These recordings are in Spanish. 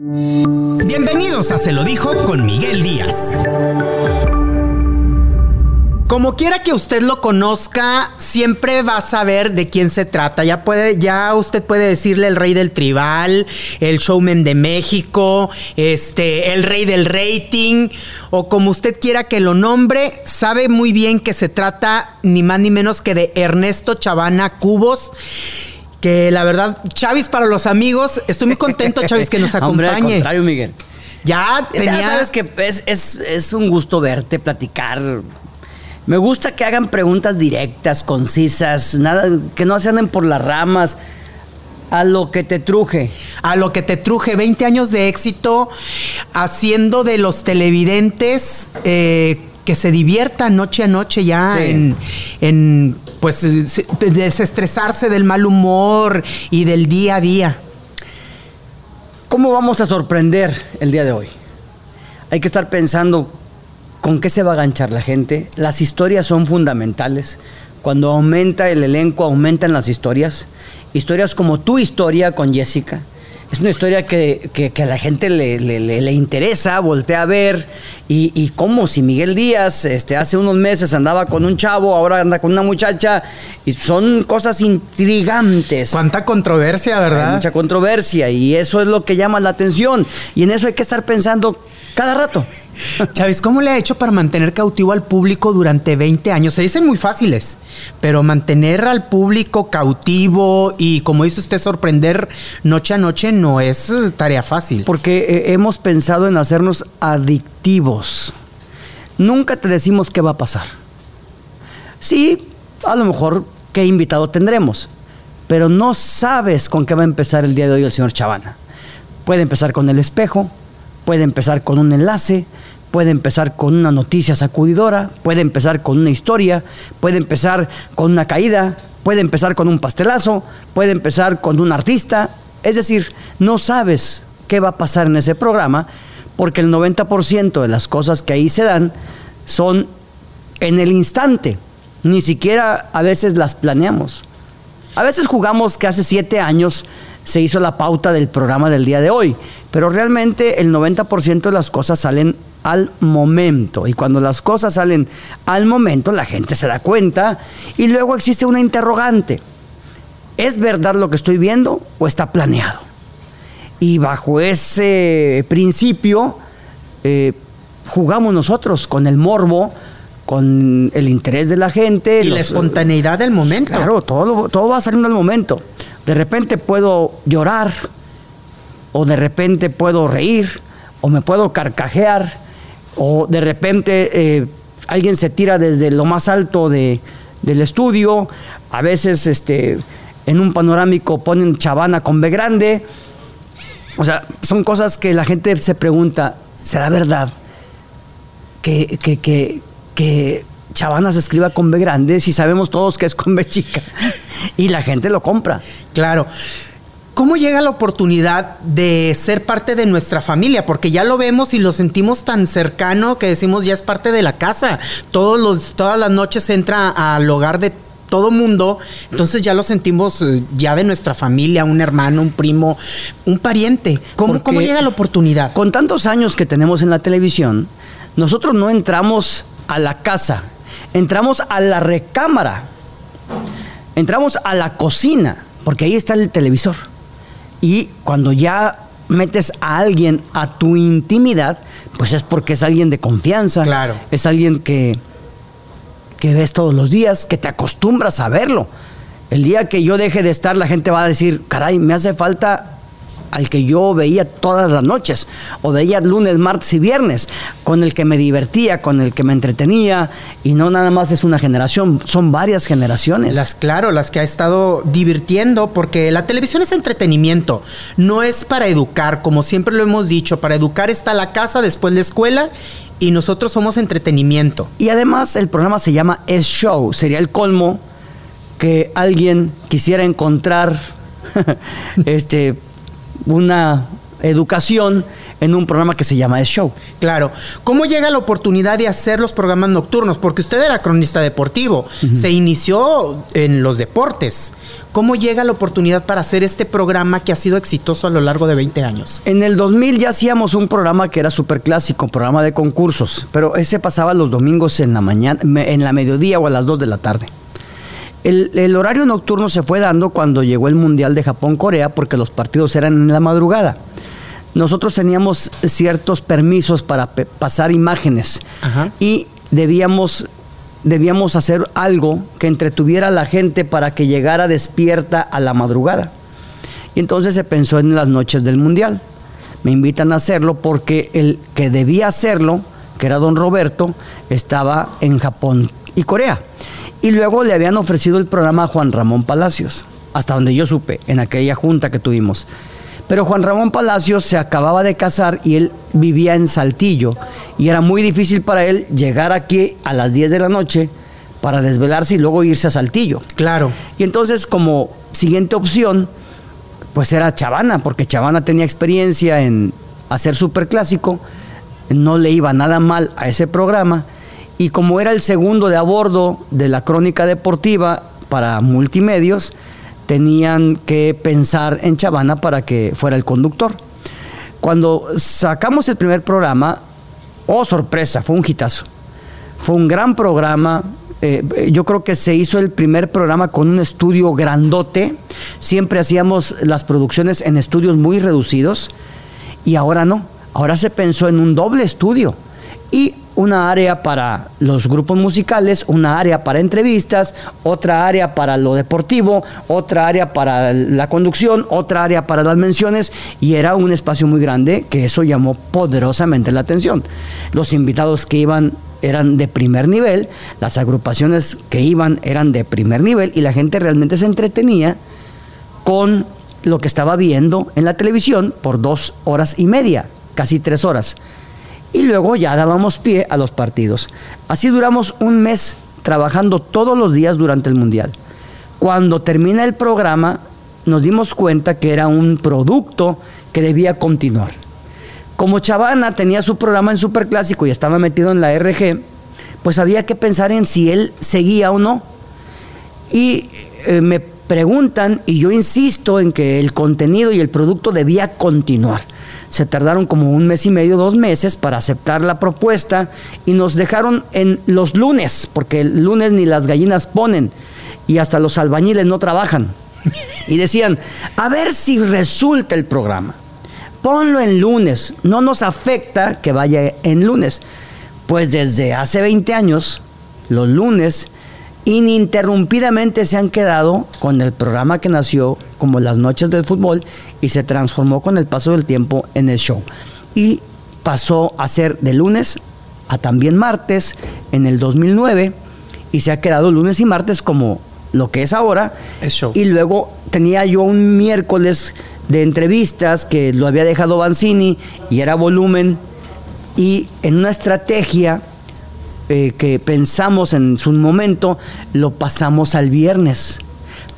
Bienvenidos a Se lo dijo con Miguel Díaz. Como quiera que usted lo conozca, siempre va a saber de quién se trata. Ya puede, ya usted puede decirle el rey del tribal, el showman de México, este, el rey del rating, o como usted quiera que lo nombre, sabe muy bien que se trata ni más ni menos que de Ernesto Chavana Cubos que la verdad, Chavis para los amigos, estoy muy contento, Chavis, que nos acompañe. Hombre, al contrario, Miguel. Ya tenía... Ya sabes que es, es, es un gusto verte, platicar. Me gusta que hagan preguntas directas, concisas, nada, que no se anden por las ramas. A lo que te truje. A lo que te truje. 20 años de éxito haciendo de los televidentes eh, que se diviertan noche a noche ya Sí. en, en, pues se- desestresarse del mal humor y del día a día. ¿Cómo vamos a sorprender el día de hoy? Hay que estar pensando con qué se va a ganchar la gente. Las historias son fundamentales. Cuando aumenta el elenco, aumentan las historias. Historias como tu historia con Jessica. Es una historia que, que- que a la gente le, le- le- le interesa, voltea a ver. Y, y como si Miguel Díaz este, hace unos meses andaba con un chavo, ahora anda con una muchacha. Y son cosas intrigantes. Cuánta controversia, Hay ¿verdad? mucha controversia y eso es lo que llama la atención. Y en eso hay que estar pensando cada rato. Chávez, ¿cómo le ha hecho para mantener cautivo al público durante 20 años? Se dicen muy fáciles, pero mantener al público cautivo y, como dice usted, sorprender noche a noche no es eh, tarea fácil. Porque eh, hemos pensado en hacernos adictivos. Nunca te decimos qué va a pasar. Sí, a lo mejor qué invitado tendremos, pero no sabes con qué va a empezar el día de hoy el señor Chavana. Puede empezar con el espejo, puede empezar con un enlace, puede empezar con una noticia sacudidora, puede empezar con una historia, puede empezar con una caída, puede empezar con un pastelazo, puede empezar con un artista. Es decir, no sabes qué va a pasar en ese programa porque el 90% de las cosas que ahí se dan son en el instante. Ni siquiera a veces las planeamos. A veces jugamos que hace siete años se hizo la pauta del programa del día de hoy, pero realmente el 90% de las cosas salen al momento. Y cuando las cosas salen al momento, la gente se da cuenta y luego existe una interrogante. ¿Es verdad lo que estoy viendo o está planeado? Y bajo ese principio eh, jugamos nosotros con el morbo, con el interés de la gente. y la espontaneidad del momento. Claro, todo, todo va saliendo al momento. De repente puedo llorar, o de repente puedo reír, o me puedo carcajear, o de repente eh, alguien se tira desde lo más alto de- del estudio. A veces este, en un panorámico ponen chavana con B grande. O sea, son cosas que la gente se pregunta, ¿será verdad que, que, que, que Chavana se escriba con B grande si sabemos todos que es con B chica? Y la gente lo compra. Claro. ¿Cómo llega la oportunidad de ser parte de nuestra familia? Porque ya lo vemos y lo sentimos tan cercano que decimos ya es parte de la casa. Todos los, todas las noches entra al hogar de todo mundo, entonces ya lo sentimos eh, ya de nuestra familia, un hermano, un primo, un pariente. ¿Cómo, cómo llega la oportunidad? Con tantos años que tenemos en la televisión, nosotros no entramos a la casa, entramos a la recámara, entramos a la cocina, porque ahí está el televisor. Y cuando ya metes a alguien a tu intimidad, pues es porque es alguien de confianza, Claro. es alguien que, que ves todos los días, que te acostumbras a verlo. El día que yo deje de estar, la gente va a decir, caray, me hace falta al que yo veía todas las noches, o veía lunes, martes y viernes, con el que me divertía, con el que me entretenía, y no nada más es una generación, son varias generaciones. Las, claro, las que ha estado divirtiendo, porque la televisión es entretenimiento, no es para educar, como siempre lo hemos dicho, para educar está la casa, después la escuela, y nosotros somos entretenimiento. Y además el programa se llama Es Show. Sería el colmo que alguien quisiera encontrar este una educación en un programa que se llama El Show. Claro. ¿Cómo llega la oportunidad de hacer los programas nocturnos? Porque usted era cronista deportivo, se inició en los deportes. ¿Cómo llega la oportunidad para hacer este programa que ha sido exitoso a lo largo de 20 años? En el 2000 ya hacíamos un programa que era súper clásico, programa de concursos, pero ese pasaba los domingos en la mañana, en la mediodía o a las 2 de la tarde. El, el, horario nocturno se fue dando cuando llegó el Mundial de Japón-Corea porque los partidos eran en la madrugada nosotros teníamos ciertos permisos para pasar imágenes y debíamos, debíamos hacer algo que entretuviera a la gente para que llegara despierta a la madrugada. Y entonces se pensó en las noches del Mundial. Me invitan a hacerlo porque el que debía hacerlo, que era don Roberto, estaba en Japón y Corea. Y luego le habían ofrecido el programa a Juan Ramón Palacios, hasta donde yo supe, en aquella junta que tuvimos. Pero Juan Ramón Palacios se acababa de casar y él vivía en Saltillo. Y era muy difícil para él llegar aquí a las 10 de la noche para desvelarse y luego irse a Saltillo. Claro. Y entonces como siguiente opción, pues era Chavana, porque Chavana tenía experiencia en hacer superclásico, no le iba nada mal a ese programa. Y como era el segundo de a bordo de la crónica deportiva para multimedios, tenían que pensar en Chavana para que fuera el conductor. Cuando sacamos el primer programa, oh sorpresa, fue un hitazo. Fue un gran programa. Eh, yo creo que se hizo el primer programa con un estudio grandote. Siempre hacíamos las producciones en estudios muy reducidos y ahora no. Ahora se pensó en un doble estudio y una área para los grupos musicales, una área para entrevistas, otra área para lo deportivo, otra área para la conducción, otra área para las menciones y era un espacio muy grande que eso llamó poderosamente la atención. Los invitados que iban eran de primer nivel, las agrupaciones que iban eran de primer nivel y la gente realmente se entretenía con lo que estaba viendo en la televisión por dos horas y media, casi tres horas y luego ya dábamos pie a los partidos. Así duramos un mes trabajando todos los días durante el Mundial. Cuando termina el programa nos dimos cuenta que era un producto que debía continuar. Como Chavana tenía su programa en Superclásico y estaba metido en la RG, pues había que pensar en si él seguía o no. Y eh, me preguntan y yo insisto en que el contenido y el producto debía continuar se tardaron como un mes y medio, dos meses para aceptar la propuesta y nos dejaron en los lunes, porque el lunes ni las gallinas ponen y hasta los albañiles no trabajan. Y decían, a ver si resulta el programa. Ponlo en lunes, no nos afecta que vaya en lunes. Pues desde hace 20 años, los lunes ininterrumpidamente se han quedado con el programa que nació como las noches del fútbol y se transformó con el paso del tiempo en el show. Y pasó a ser de lunes a también martes en el 2009 y se ha quedado lunes y martes como lo que es ahora. Es show. Y luego tenía yo un miércoles de entrevistas que lo había dejado Banzini y era volumen y en una estrategia eh, que pensamos en su momento, lo pasamos al viernes.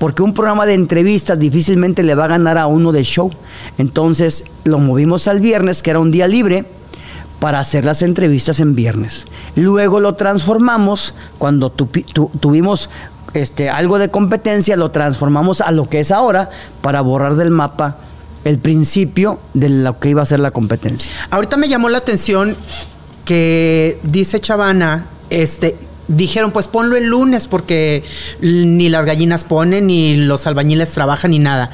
Porque un programa de entrevistas difícilmente le va a ganar a uno de show. Entonces lo movimos al viernes, que era un día libre, para hacer las entrevistas en viernes. Luego lo transformamos, cuando tuvimos este, algo de competencia, lo transformamos a lo que es ahora para borrar del mapa el principio de lo que iba a ser la competencia. Ahorita me llamó la atención que dice Chavana, este, dijeron, pues ponlo el lunes porque ni las gallinas ponen, ni los albañiles trabajan, ni nada.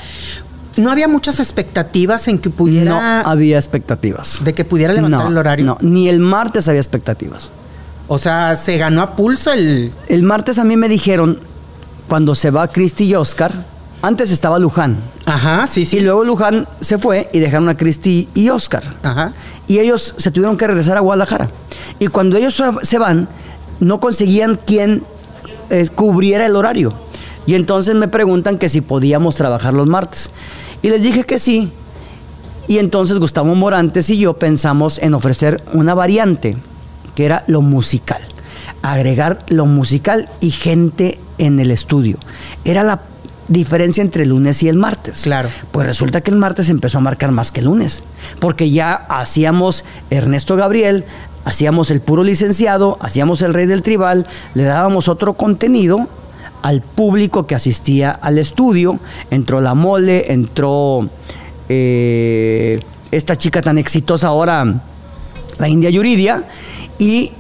No había muchas expectativas en que pudiera. No había expectativas. De que pudiera levantar el horario. No, ni el martes había expectativas. O sea, se ganó a pulso el. El martes a mí me dijeron, cuando se va Cristi y Oscar, antes estaba Luján. Ajá, sí, sí. Y luego Luján se fue y dejaron a Cristi y Oscar. Ajá. Y ellos se tuvieron que regresar a Guadalajara. Y cuando ellos se van, no conseguían quien eh, cubriera el horario. Y entonces me preguntan que si podíamos trabajar los martes. Y les dije que sí. Y entonces Gustavo Morantes y yo pensamos en ofrecer una variante, que era lo musical. Agregar lo musical y gente en el estudio. Era la diferencia entre el lunes y el martes. Claro. Pues resulta que el martes empezó a marcar más que el lunes, porque ya hacíamos Ernesto Gabriel, hacíamos el puro licenciado, hacíamos el rey del tribal, le dábamos otro contenido al público que asistía al estudio, entró la mole, entró eh, esta chica tan exitosa ahora, la India Yuridia, y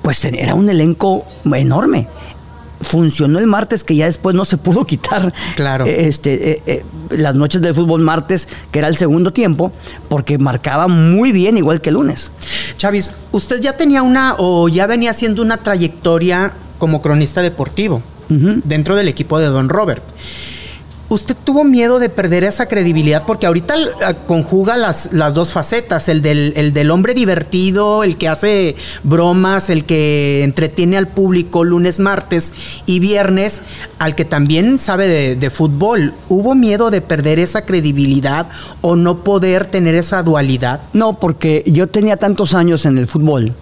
pues era un elenco enorme funcionó el martes que ya después no se pudo quitar claro. este, eh, eh, las noches del fútbol martes, que era el segundo tiempo, porque marcaba muy bien igual que el lunes. Chavis, usted ya tenía una o ya venía haciendo una trayectoria como cronista deportivo dentro del equipo de Don Robert. ¿Usted tuvo miedo de perder esa credibilidad? Porque ahorita eh, conjuga las, las dos facetas, el del, el del, hombre divertido, el que hace bromas, el que entretiene al público lunes, martes y viernes, al que también sabe de, de fútbol. ¿Hubo miedo de perder esa credibilidad o no poder tener esa dualidad? No, porque yo tenía tantos años en el fútbol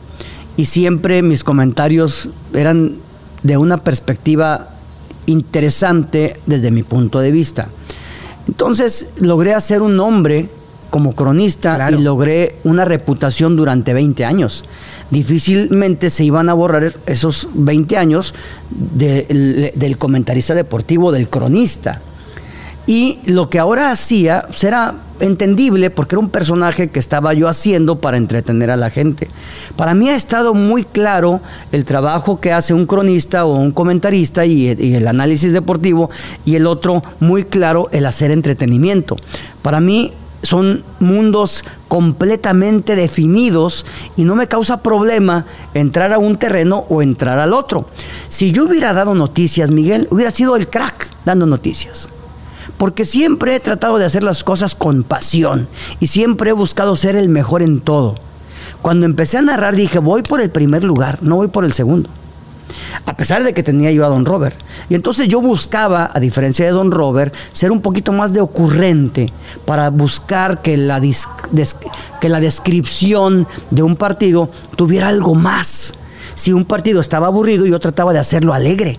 y siempre mis comentarios eran de una perspectiva interesante desde mi punto de vista. Entonces logré hacer un nombre como cronista Claro. y logré una reputación durante 20 años. Difícilmente se iban a borrar esos 20 años de- del comentarista deportivo, del cronista. Y lo que ahora hacía pues, era entendible porque era un personaje que estaba yo haciendo para entretener a la gente. Para mí ha estado muy claro el trabajo que hace un cronista o un comentarista y, y el análisis deportivo y el otro muy claro el hacer entretenimiento. Para mí son mundos completamente definidos y no me causa problema entrar a un terreno o entrar al otro. Si yo hubiera dado noticias, Miguel, hubiera sido el crack dando noticias porque siempre he tratado de hacer las cosas con pasión y siempre he buscado ser el mejor en todo. Cuando empecé a narrar dije, voy por el primer lugar, no voy por el segundo. A pesar de que tenía yo a Don Robert. Y entonces yo buscaba, a diferencia de Don Robert, ser un poquito más de ocurrente para buscar que la, que la descripción de un partido tuviera algo más. Si un partido estaba aburrido, yo trataba de hacerlo alegre,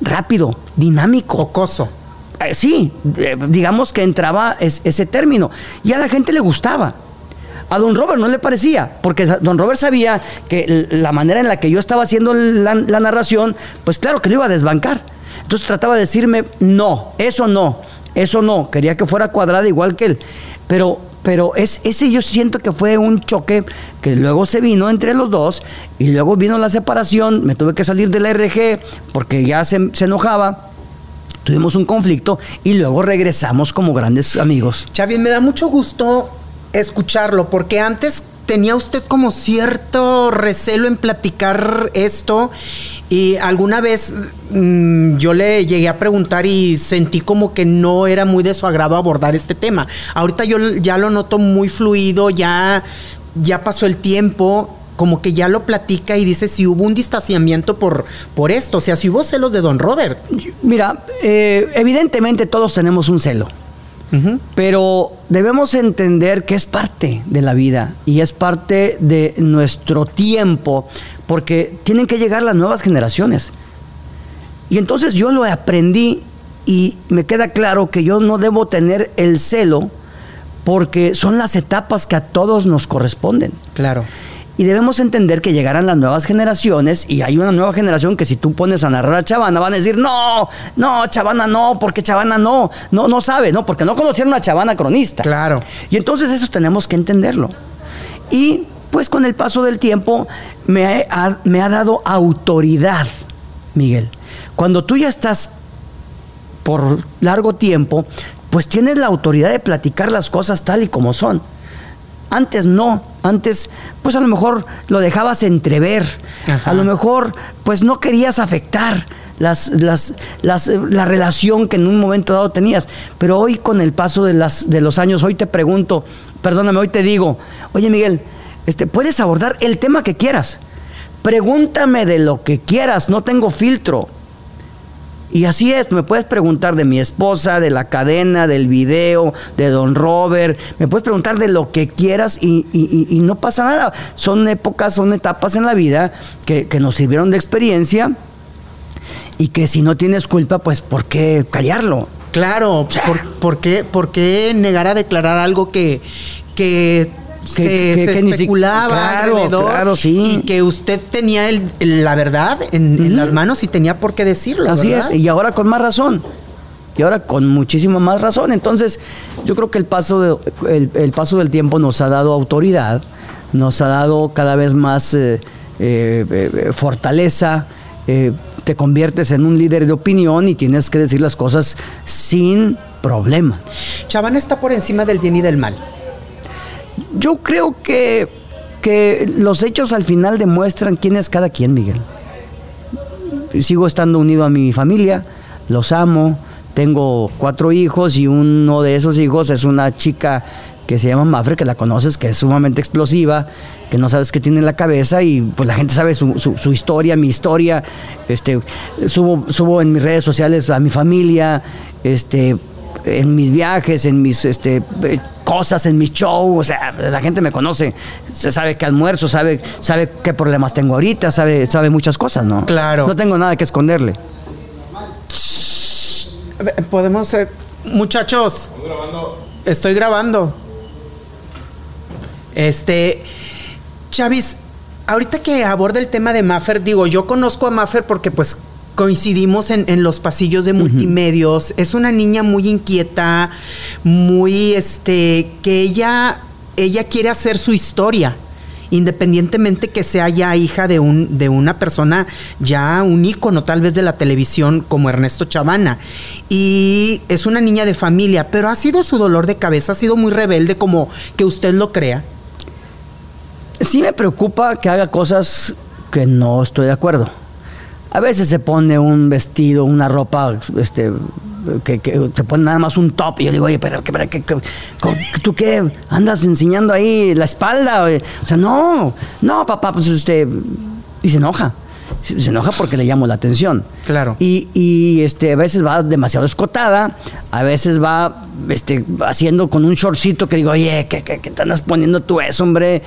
rápido, dinámico. Jocoso. Eh, sí, eh, digamos que entraba es- ese término. Y a la gente le gustaba. A don Robert no le parecía, porque don Robert sabía que la manera en la que yo estaba haciendo la, la narración, pues claro que lo iba a desbancar. Entonces trataba de decirme, no, eso no, eso no. Quería que fuera cuadrada igual que él. Pero, pero es, ese yo siento que fue un choque que luego se vino entre los dos y luego vino la separación. Me tuve que salir de la RG porque ya se, se enojaba. Tuvimos un conflicto y luego regresamos como grandes amigos. Chavi, me da mucho gusto escucharlo, porque antes tenía usted como cierto recelo en platicar esto y alguna vez mm, yo le llegué a preguntar y sentí como que no era muy de su agrado abordar este tema. Ahorita yo ya lo noto muy fluido, ya, ya pasó el tiempo. Como que ya lo platica y dice si hubo un distanciamiento por, por esto, o sea, si hubo celos de Don Robert. Mira, eh, evidentemente todos tenemos un celo, pero debemos entender que es parte de la vida y es parte de nuestro tiempo, porque tienen que llegar las nuevas generaciones. Y entonces yo lo aprendí y me queda claro que yo no debo tener el celo porque son las etapas que a todos nos corresponden. Claro. Y debemos entender que llegarán las nuevas generaciones y hay una nueva generación que si tú pones a narrar a Chavana van a decir, no, no, Chavana no, porque Chavana no, no, no sabe, no, porque no conocieron a Chavana cronista. Claro. Y entonces eso tenemos que entenderlo. Y pues con el paso del tiempo me ha, me ha dado autoridad, Miguel. Cuando tú ya estás por largo tiempo, pues tienes la autoridad de platicar las cosas tal y como son. Antes no, antes pues a lo mejor lo dejabas entrever, Ajá. a lo mejor pues no querías afectar las, las, las, eh, la relación que en un momento dado tenías, pero hoy con el paso de, las, de los años, hoy te pregunto, perdóname, hoy te digo, oye Miguel, este, puedes abordar el tema que quieras, pregúntame de lo que quieras, no tengo filtro. Y así es, me puedes preguntar de mi esposa, de la cadena, del video, de Don Robert, me puedes preguntar de lo que quieras y, y- y- y no pasa nada. Son épocas, son etapas en la vida que, que nos sirvieron de experiencia y que si no tienes culpa, pues ¿por qué callarlo? Claro, por, qué, ¿por, qué, negar a declarar algo que, que se, especulaba claro, alrededor sí. y que usted tenía la verdad en, las manos y tenía por qué decirlo. Así es, y ahora con más razón. Y ahora con muchísima más razón. Entonces, yo creo que el paso, de, el, paso del tiempo nos ha dado autoridad, nos ha dado cada vez más eh, eh, eh, fortaleza. te conviertes en un líder de opinión y tienes que decir las cosas sin problema. Chavana está por encima del bien y del mal. Yo creo que, que los hechos al final demuestran quién es cada quien, Miguel. Sigo estando unido a mi familia, los amo, tengo cuatro hijos y uno de esos hijos es una chica que se llama Mafre, que la conoces, que es sumamente explosiva, que no sabes qué tiene en la cabeza y pues la gente sabe su, su, historia, mi historia, este, subo, subo en mis redes sociales a mi familia, este, en mis viajes, en mis este, cosas, en mi show, o sea, la gente me conoce, se sabe que almuerzo, sabe, sabe qué problemas tengo ahorita, sabe, sabe muchas cosas, ¿no? Claro. No tengo nada que esconderle. Podemos, eh, muchachos. Estoy grabando. Este, Chavis, ahorita que aborda el tema de Maffer, digo, yo conozco a Maffer porque pues coincidimos en, los pasillos de multimedios. Es una niña muy inquieta, muy, este, que ella, ella quiere hacer su historia independientemente que sea ya hija de, un, de una persona, ya un ícono tal vez de la televisión como Ernesto Chavana. Y es una niña de familia, pero ha sido su dolor de cabeza, ha sido muy rebelde como que usted lo crea. Sí me preocupa que haga cosas que no estoy de acuerdo. A veces se pone un vestido, una ropa este, que, te pone nada más un top. Y yo digo, oye, pero, ¿qué, ¿tú qué? ¿Andas enseñando ahí la espalda? O sea, no, no, papá, pues este. Y se enoja. Se enoja porque le llamo la atención. Claro. Y, y, este, a veces va demasiado escotada, a veces va este, haciendo con un shortcito que digo, oye, ¿qué, qué, te andas poniendo tú eso, hombre?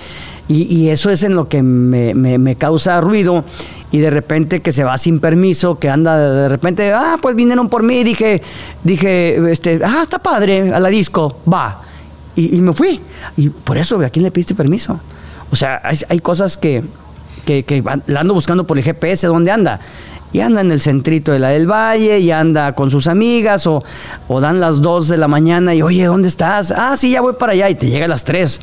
Y, y, eso es en lo que me, me, me causa ruido y de repente que se va sin permiso, que anda de repente, ah, pues vinieron por mí, dije, dije, este, ah, está padre, a la disco, va. Y, me fui. Y por eso, ¿a quién le pediste permiso? O sea, hay, cosas que, que, la ando buscando por el GPS, ¿dónde anda? y anda en el centrito de la del Valle, y anda con sus amigas, o, o, dan las 2 de la mañana y, oye, ¿dónde estás? Ah, sí, ya voy para allá, y te llega a las 3.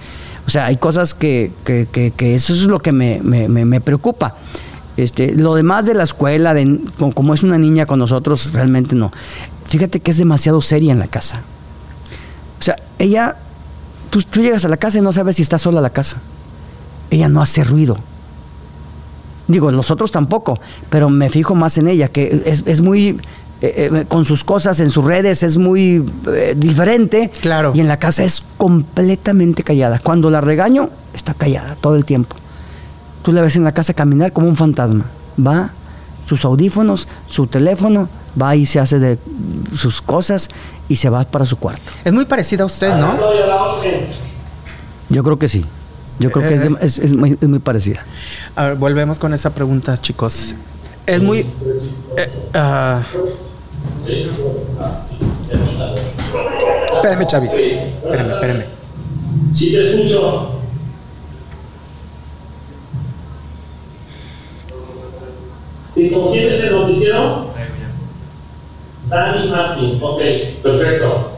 O sea, hay cosas que, que, que, eso es lo que me, me, me preocupa. Este, lo demás de la escuela, de, como es una niña con nosotros, realmente no. Fíjate que es demasiado seria en la casa. O sea, ella, tú, llegas a la casa y no sabes si está sola la casa. Ella no hace ruido. Digo, los otros tampoco, pero me fijo más en ella, que es, muy, eh, eh, con sus cosas en sus redes, es muy eh, diferente. Claro. Y en la casa es completamente callada. Cuando la regaño, está callada todo el tiempo. Tú la ves en la casa caminar como un fantasma. Va, sus audífonos, su teléfono, va y se hace de sus cosas y se va para su cuarto. Es muy parecida a usted, ¿no? Yo creo que sí. Yo creo que es, eh, muy, parecida. A ver, volvemos con esa pregunta, chicos. Es muy... Eh, uh, espérame, Chavis. Espérame, espérame. Sí, te escucho. ¿Y con quién es el noticiero? Dani Martin, ok, perfecto.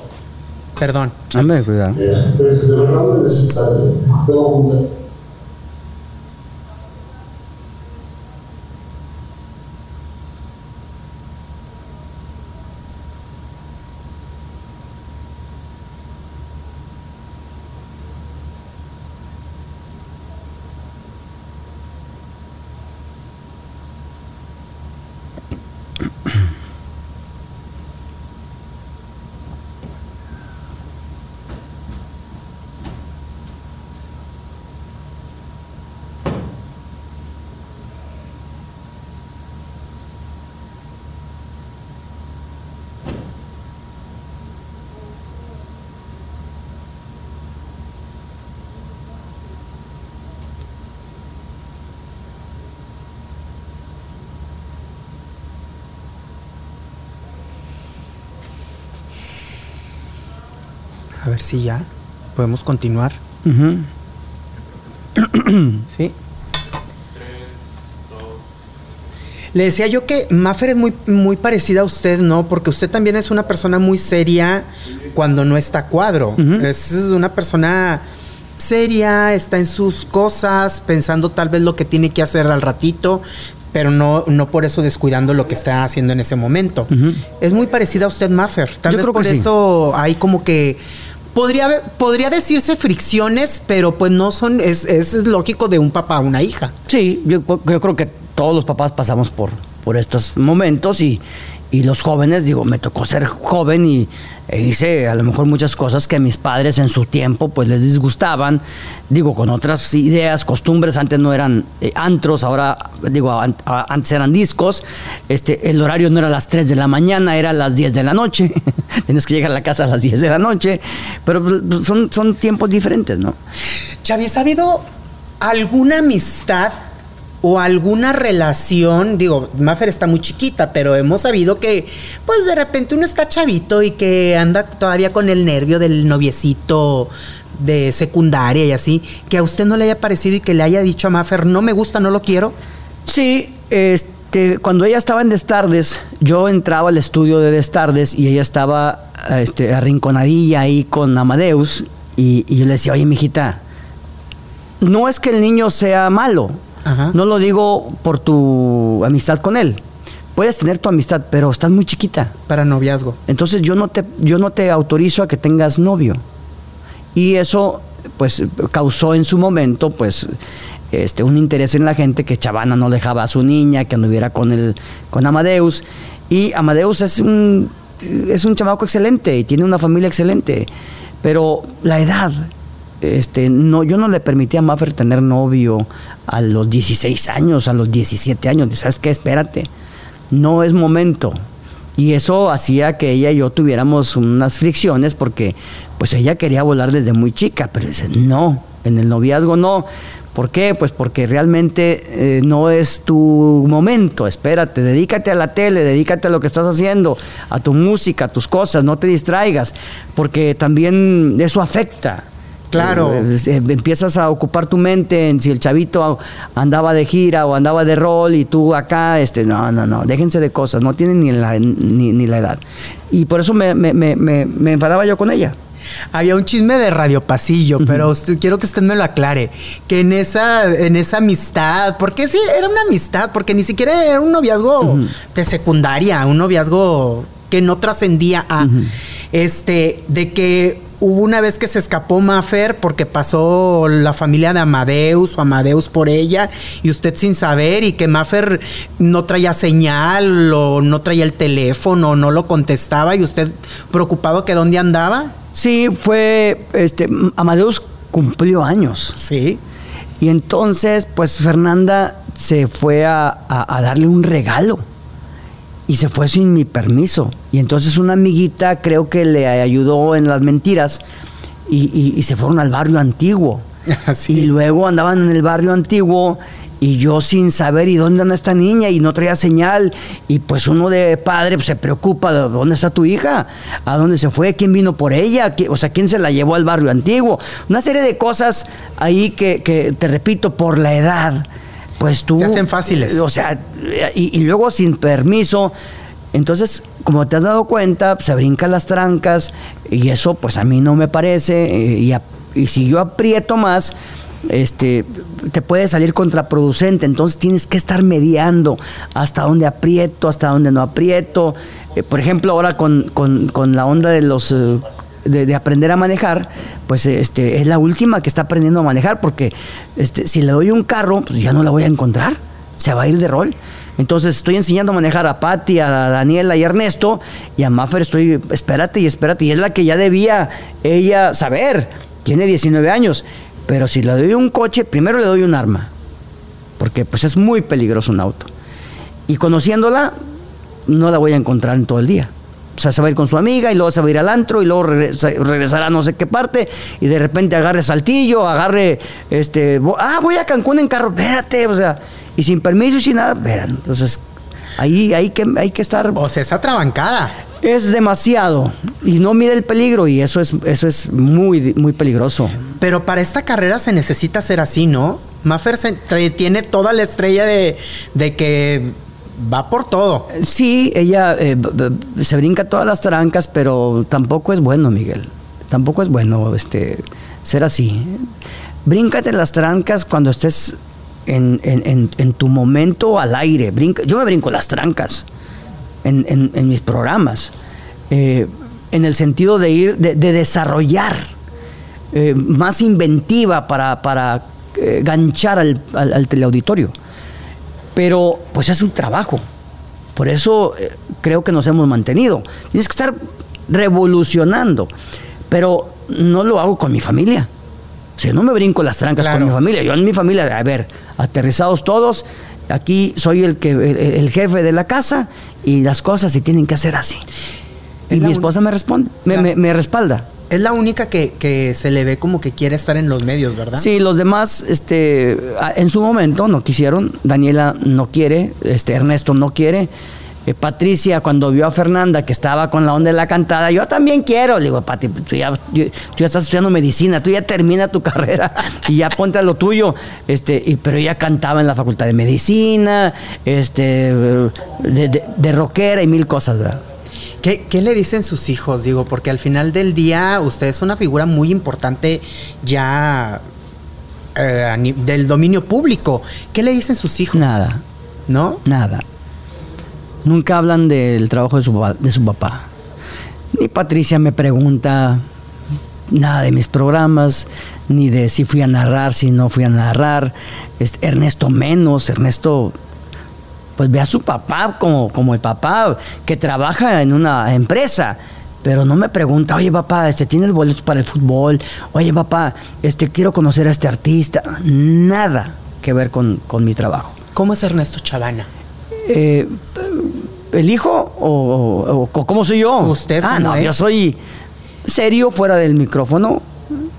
Perdón. Dame cuidado. De verdad es necesario. Tengo A ver si ya podemos continuar. Ujú. Sí. Le decía yo que Maffer es muy, muy parecida a usted, ¿no? Porque usted también es una persona muy seria cuando no está cuadro. Es una persona seria, está en sus cosas, pensando tal vez lo que tiene que hacer al ratito, pero no, no por eso descuidando lo que está haciendo en ese momento. Es muy parecida a usted, Maffer. Tal Yo vez creo que por sí. eso hay como que. Podría, podría decirse fricciones, pero pues no son. Es, es lógico de un papá a una hija. Sí, yo, yo creo que todos los papás pasamos por, por estos momentos y, y los jóvenes, digo, me tocó ser joven y e hice a lo mejor muchas cosas que a mis padres en su tiempo pues les disgustaban, digo, con otras ideas, costumbres, antes no eran eh, antros, ahora digo, antes eran discos, este, el horario no era las 3 de la mañana, era las 10 de la noche, tienes que llegar a la casa a las 10 de la noche, pero pues, son, son tiempos diferentes, ¿no? Chavis, ¿ha habido alguna amistad o alguna relación? Digo, Maffer está muy chiquita, pero hemos sabido que, pues de repente uno está chavito y que anda todavía con el nervio del noviecito de secundaria y así, que a usted no le haya parecido y que le haya dicho a Maffer, no me gusta, no lo quiero. Sí, este, cuando ella estaba en Destardes, yo entraba al estudio de Destardes y ella estaba este, arrinconadilla ahí con Amadeus y, y yo le decía, oye, mijita, no es que el niño sea malo, Ajá. no lo digo por tu amistad con él. Puedes tener tu amistad, pero estás muy chiquita. Para noviazgo. Entonces yo no te, yo no te autorizo a que tengas novio. Y eso, pues, causó en su momento, pues, este, un interés en la gente que Chavana no dejaba a su niña, que anduviera con el, con Amadeus. Y Amadeus es un, es un chamaco excelente y tiene una familia excelente. Pero la edad, este, no, yo no le permití a Maffer tener novio a los 16 años, a los 17 años. ¿Sabes qué? Espérate. No es momento. Y eso hacía que ella y yo tuviéramos unas fricciones porque pues ella quería volar desde muy chica, pero dice, no, en el noviazgo no. ¿Por qué? Pues porque realmente eh, no es tu momento, espérate, dedícate a la tele, dedícate a lo que estás haciendo, a tu música, a tus cosas, no te distraigas, porque también eso afecta. Claro. Eh, eh, empiezas a ocupar tu mente en si el chavito andaba de gira o andaba de rol y tú acá, este, no, no, no, déjense de cosas, no tienen ni la, ni, ni la edad. Y por eso me, me, me, me, me enfadaba yo con ella. Había un chisme de Radio Pasillo, pero usted, quiero que usted me lo aclare. Que en esa, en esa amistad, porque sí, era una amistad, porque ni siquiera era un noviazgo de secundaria, un noviazgo que no trascendía a. Este, de que hubo una vez que se escapó Maffer porque pasó la familia de Amadeus o Amadeus por ella y usted sin saber y que Maffer no traía señal o no traía el teléfono, no lo contestaba y usted preocupado que dónde andaba. Sí, fue, este, Amadeus cumplió años. Sí. Y entonces, pues Fernanda se fue a, a- a darle un regalo. Y se fue sin mi permiso. Y entonces una amiguita creo que le ayudó en las mentiras y, y- y se fueron al barrio antiguo. Así. Y luego andaban en el barrio antiguo y yo sin saber y dónde anda esta niña y no traía señal. Y pues uno de padre pues, se preocupa de dónde está tu hija, a dónde se fue, quién vino por ella, ¿Qui- o sea, quién se la llevó al barrio antiguo. Una serie de cosas ahí que, que, te repito, por la edad, pues tú... Se hacen fáciles. O sea, y, y luego sin permiso. Entonces, como te has dado cuenta, se brincan las trancas y eso pues a mí no me parece. eh, Y, a- y si yo aprieto más, este, te puede salir contraproducente. Entonces tienes que estar mediando hasta dónde aprieto, hasta dónde no aprieto. Eh, por ejemplo, ahora con, con- con la onda de los... eh, de, de aprender a manejar, pues este, es la última que está aprendiendo a manejar, porque este, si le doy un carro, pues ya no la voy a encontrar, se va a ir de rol. Entonces estoy enseñando a manejar a Patti, a Daniela y a Ernesto, y a Maffer estoy, espérate y espérate, y es la que ya debía ella saber, tiene 19 años, pero si le doy un coche, primero le doy un arma, porque pues es muy peligroso un auto. Y conociéndola, no la voy a encontrar en todo el día. O sea, se va a ir con su amiga y luego se va a ir al antro y luego regresa- regresará a no sé qué parte y de repente agarre saltillo, agarre, este, ah, voy a Cancún en carro, espérate, o sea, y sin permiso y sin nada, espera, entonces ahí hay que, hay que estar, O sea, esa trabancada. Es demasiado y no mide el peligro y eso es, eso es muy, muy peligroso. Pero para esta carrera se necesita ser así, ¿no? Maffer se- tiene toda la estrella de, de que va por todo. Sí, ella eh, se brinca todas las trancas, pero tampoco es bueno, Miguel. Tampoco es bueno este, ser así. Bríncate las trancas cuando estés en, tu momento al aire. Brinca- yo me brinco las trancas en, mis programas. eh, en el sentido de ir, de, de desarrollar eh, más inventiva para, ganchar al- al teleauditorio. Pero pues es un trabajo. Por eso eh, creo que nos hemos mantenido. Tienes que estar revolucionando. Pero no lo hago con mi familia. O sea, no me brinco las trancas Claro. con mi familia. Yo en mi familia, a ver, aterrizados todos, aquí soy el, que, el, el jefe de la casa y las cosas se tienen que hacer así. Y mi esposa me responde, me, Claro. me- me respalda. Es la única que, que se le ve como que quiere estar en los medios, ¿verdad? Sí, los demás, este, en su momento no quisieron. Daniela no quiere, este, Ernesto no quiere. Eh, Patricia, cuando vio a Fernanda que estaba con la onda de la cantada, yo también quiero. Le digo, Pati, tú ya, tú ya estás estudiando medicina, tú ya termina tu carrera y ya ponte a lo tuyo. Este, pero ella cantaba en la facultad de medicina, este, de, de, de rockera y mil cosas, ¿verdad? ¿Qué, qué le dicen sus hijos? Digo, porque al final del día usted es una figura muy importante ya eh, del dominio público. ¿Qué le dicen sus hijos? Nada. ¿No? Nada. Nunca hablan del trabajo de su, de su papá. Ni Patricia me pregunta nada de mis programas, ni de si fui a narrar, si no fui a narrar. Este, Ernesto menos. Ernesto, pues ve a su papá como, como el papá que trabaja en una empresa. Pero no me pregunta, oye papá, este, ¿tienes boletos para el fútbol? Oye papá, este, quiero conocer a este artista. Nada que ver con, con mi trabajo. ¿Cómo es Ernesto Chavana? Eh, ¿El hijo o, o- o cómo soy yo? ¿Usted Ah, no, es? yo soy serio fuera del micrófono.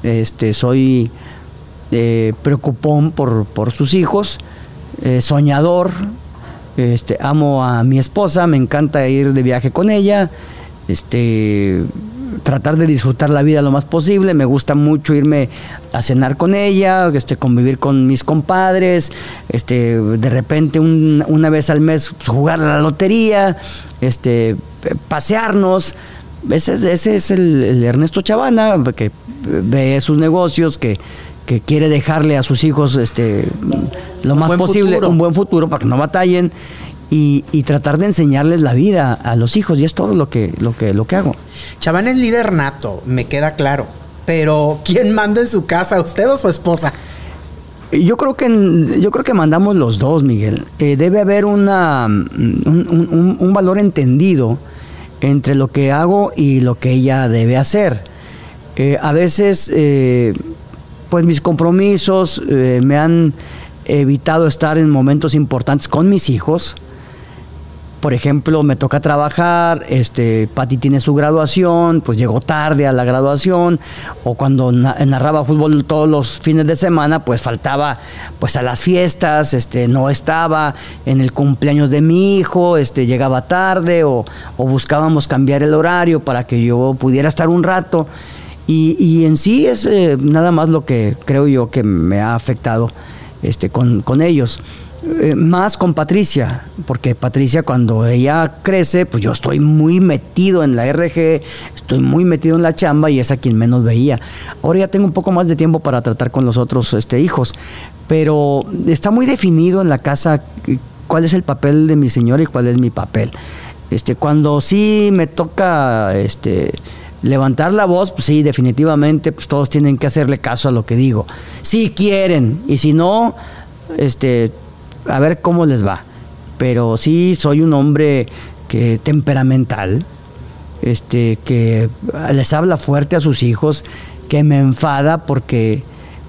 Este, soy eh, preocupón por, por sus hijos, eh, soñador. Este, amo a mi esposa, me encanta ir de viaje con ella. Este, tratar de disfrutar la vida lo más posible. Me gusta mucho irme a cenar con ella, este, convivir con mis compadres, este, de repente un- una vez al mes jugar a la lotería, este, pasearnos. Ese, es- el Ernesto Chavana, que ve sus negocios, que, que quiere dejarle a sus hijos este, lo Un más posible, futuro. un buen futuro para que no batallen. Y, y tratar de enseñarles la vida a los hijos, y es todo lo que, lo que, lo que hago. Chavana es líder nato, me queda claro. Pero ¿quién manda en su casa, usted o su esposa? Yo creo que yo creo que mandamos los dos, Miguel. Eh, debe haber una un, un- un- un valor entendido entre lo que hago y lo que ella debe hacer. Eh, a veces, eh, pues mis compromisos eh, me han evitado estar en momentos importantes con mis hijos. Por ejemplo, me toca trabajar, este, Pati tiene su graduación, pues llegó tarde a la graduación, o cuando na- narraba fútbol todos los fines de semana, pues faltaba pues a las fiestas, este, no estaba en el cumpleaños de mi hijo, este, llegaba tarde, o buscábamos cambiar el horario para que yo pudiera estar un rato. Y, en sí es eh, nada más lo que creo yo que me ha afectado este, con, con ellos. Eh, más con Patricia, porque Patricia cuando ella crece, pues yo estoy muy metido en la RG, estoy muy metido en la chamba y es a quien menos veía. Ahora ya tengo un poco más de tiempo para tratar con los otros este, hijos, pero está muy definido en la casa cuál es el papel de mi señora y cuál es mi papel. Este, cuando sí me toca este, levantar la voz, pues sí, definitivamente, pues todos tienen que hacerle caso a lo que digo. Si quieren, y si no, este, a ver cómo les va. Pero sí soy un hombre que temperamental, este, que les habla fuerte a sus hijos, que me enfada porque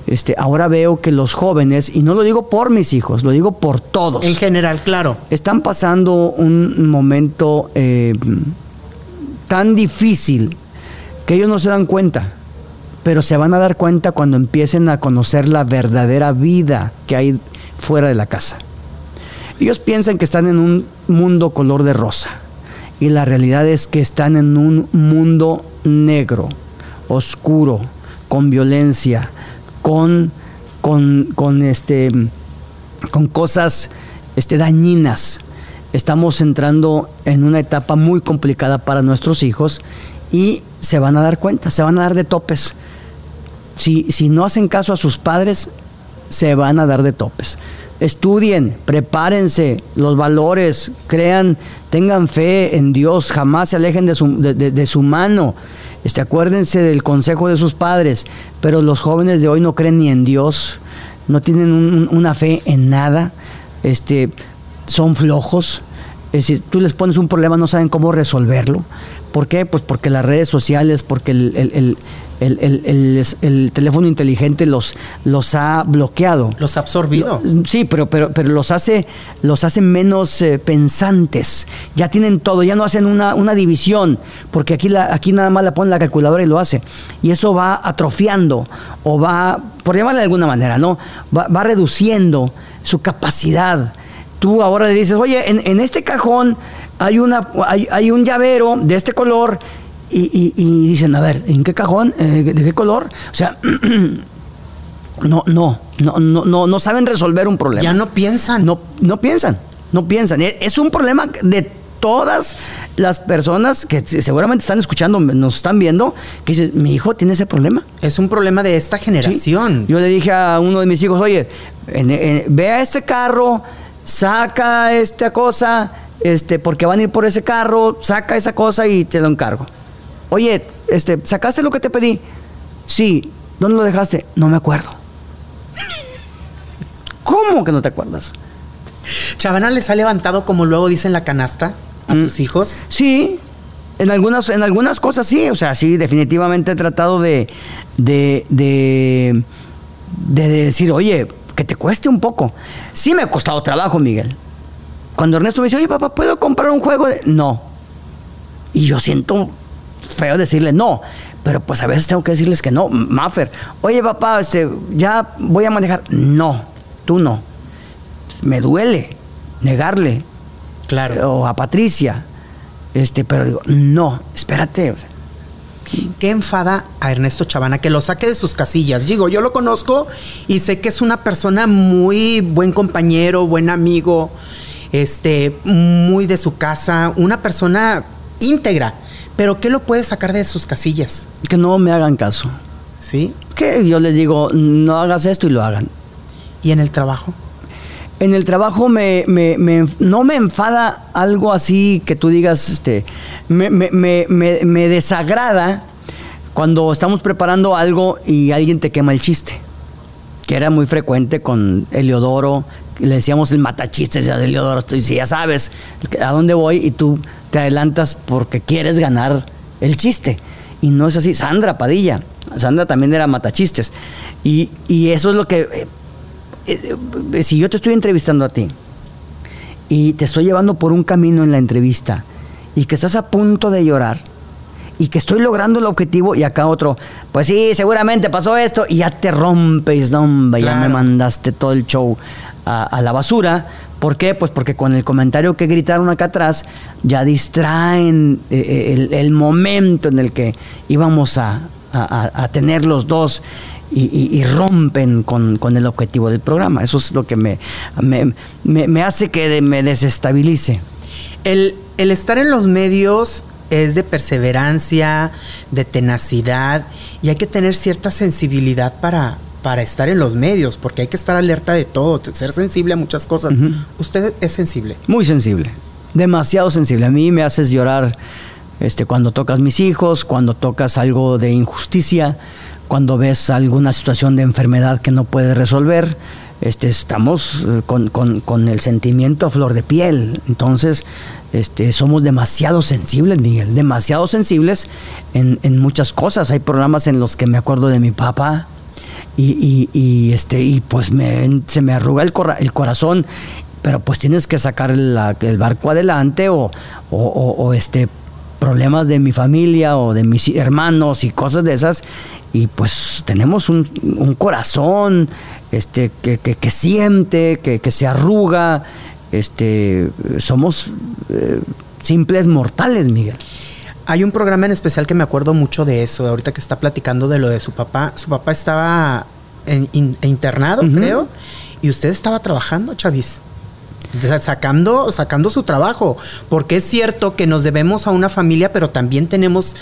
este, ahora veo que los jóvenes, y no lo digo por mis hijos, lo digo por todos En general, claro. están pasando un momento eh, tan difícil que ellos no se dan cuenta, pero se van a dar cuenta cuando empiecen a conocer la verdadera vida que hay fuera de la casa. Ellos piensan que están en un mundo color de rosa y la realidad es que están en un mundo negro, oscuro, con violencia, con, con, con, este, con cosas este, dañinas. Estamos entrando en una etapa muy complicada para nuestros hijos y se van a dar cuenta, se van a dar de topes. Si, si no hacen caso a sus padres, se van a dar de topes. Estudien, prepárense, los valores, crean, tengan fe en Dios, jamás se alejen de su, de, su mano. Este, acuérdense del consejo de sus padres, pero los jóvenes de hoy no creen ni en Dios, no tienen una fe en nada, este, son flojos. Es decir, tú les pones un problema, no saben cómo resolverlo. ¿Por qué? Pues porque las redes sociales, porque el, el, teléfono inteligente los, los ha bloqueado. Los ha absorbido. Sí, pero, pero, pero los hace, los hace menos eh, pensantes. Ya tienen todo, ya no hacen una, una división, porque aquí, la, aquí nada más la ponen la calculadora y lo hace. Y eso va atrofiando, o va, por llamarle de alguna manera, ¿no? Va, va reduciendo su capacidad. Tú ahora le dices, oye, en, en este cajón hay, una, hay, hay un llavero de este color y, dicen, a ver, ¿en qué cajón? Eh, ¿De qué color? O sea, no, no, no, no, no, saben resolver un problema. Ya no piensan. No, no piensan, no piensan. E, es un problema de todas las personas que seguramente están escuchando, nos están viendo, que dicen, mi hijo tiene ese problema. Es un problema de esta generación. Yo le dije a uno de mis hijos, oye, ve a este carro, saca esta cosa, este, porque van a ir por ese carro, saca esa cosa y te lo encargo. Oye, este, ¿sacaste lo que te pedí? Sí. ¿Dónde lo dejaste? No me acuerdo. ¿Cómo que no te acuerdas? ¿Chavana les ha levantado, como luego dicen, la canasta a mm. sus hijos? Sí. En algunas, en algunas cosas sí. O sea, sí, definitivamente he tratado de, de, de, de decir, oye, que te cueste un poco. Sí me ha costado trabajo, Miguel. Cuando Ernesto me dice, oye, papá, ¿puedo comprar un juego? De... No. Y yo siento feo decirle no, pero pues a veces tengo que decirles que no. Maffer, oye papá, este, ya voy a manejar. No, tú no. Me duele negarle. Claro. O a Patricia. Este, pero digo, no, espérate. ¿Qué enfada a Ernesto Chavana que lo saque de sus casillas? Digo, yo lo conozco y sé que es una persona muy buen compañero, buen amigo, este, muy de su casa, una persona íntegra. Pero ¿qué lo puede sacar de sus casillas? Que no me hagan caso. ¿Sí? Que yo les digo, no hagas esto y lo hagan. ¿Y en el trabajo? En el trabajo me, no me enfada algo así que tú digas, este, me, desagrada cuando estamos preparando algo y alguien te quema el chiste. Que era muy frecuente con Eliodoro, le decíamos el matachistes de Eliodoro, si ya sabes a dónde voy y tú te adelantas porque quieres ganar el chiste. Y no es así. Sandra Padilla, Sandra también era matachistes. Y, y eso es lo que... Eh, eh, si yo te estoy entrevistando a ti y te estoy llevando por un camino en la entrevista y que estás a punto de llorar y que estoy logrando el objetivo y acá otro, pues sí, seguramente pasó esto y ya te rompes, no, ya me mandaste todo el show a, la basura. ¿Por qué? Pues porque con el comentario que gritaron acá atrás ya distraen eh, eh, el, momento en el que íbamos a, tener los dos y, rompen con, el objetivo del programa. Eso es lo que me, me, hace que me desestabilice. El, el estar en los medios es de perseverancia, de tenacidad y hay que tener cierta sensibilidad para, para estar en los medios, porque hay que estar alerta de todo, ser sensible a muchas cosas. ¿Usted es sensible? Muy sensible, demasiado sensible. A mí me haces llorar este, cuando tocas mis hijos, cuando tocas algo de injusticia, cuando ves alguna situación de enfermedad que no puedes resolver. Este, estamos eh, con, el sentimiento a flor de piel. Entonces, este, somos demasiado sensibles, Miguel, demasiado sensibles en, en muchas cosas. Hay programas en los que me acuerdo de mi papá, y, y, este, y pues me, se me arruga el, el corazón, pero pues tienes que sacar el barco adelante o, o, este, problemas de mi familia o de mis hermanos y cosas de esas. Y pues tenemos un, un corazón este, que, que, siente, que, que, se arruga. Este, somos eh, simples mortales, Miguel. Hay un programa en especial que me acuerdo mucho de eso, ahorita que está platicando de lo de su papá. Su papá estaba en- in- internado, creo, y usted estaba trabajando, Chavis. Sacando, sacando su trabajo, porque es cierto que nos debemos a una familia, pero también tenemos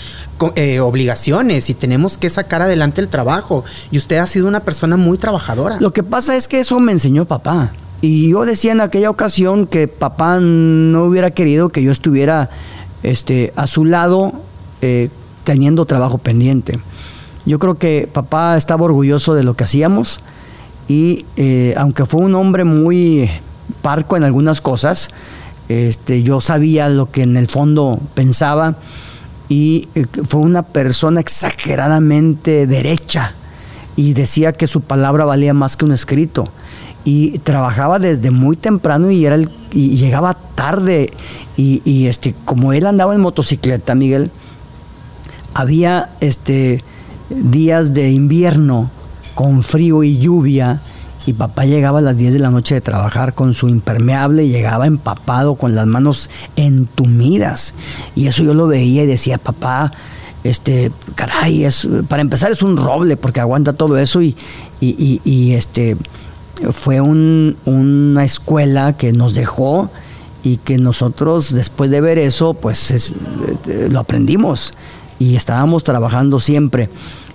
eh, obligaciones y tenemos que sacar adelante el trabajo. Y usted ha sido una persona muy trabajadora. Lo que pasa es que eso me enseñó papá. Y yo decía en aquella ocasión que papá no hubiera querido que yo estuviera este, a su lado eh, teniendo trabajo pendiente. Yo creo que papá estaba orgulloso de lo que hacíamos y eh, aunque fue un hombre muy parco en algunas cosas, este, yo sabía lo que en el fondo pensaba y eh, fue una persona exageradamente derecha y decía que su palabra valía más que un escrito y trabajaba desde muy temprano y era el- y llegaba tarde. Y, este como él andaba en motocicleta Miguel había este días de invierno con frío y lluvia y papá llegaba a las 10 de la noche de trabajar con su impermeable, llegaba empapado con las manos entumidas. Y eso yo lo veía y decía, papá, este, caray, es, para empezar es un roble porque aguanta todo eso y, y- y, este, fue un- una escuela que nos dejó y que nosotros después de ver eso pues es- eh, lo aprendimos y estábamos trabajando siempre.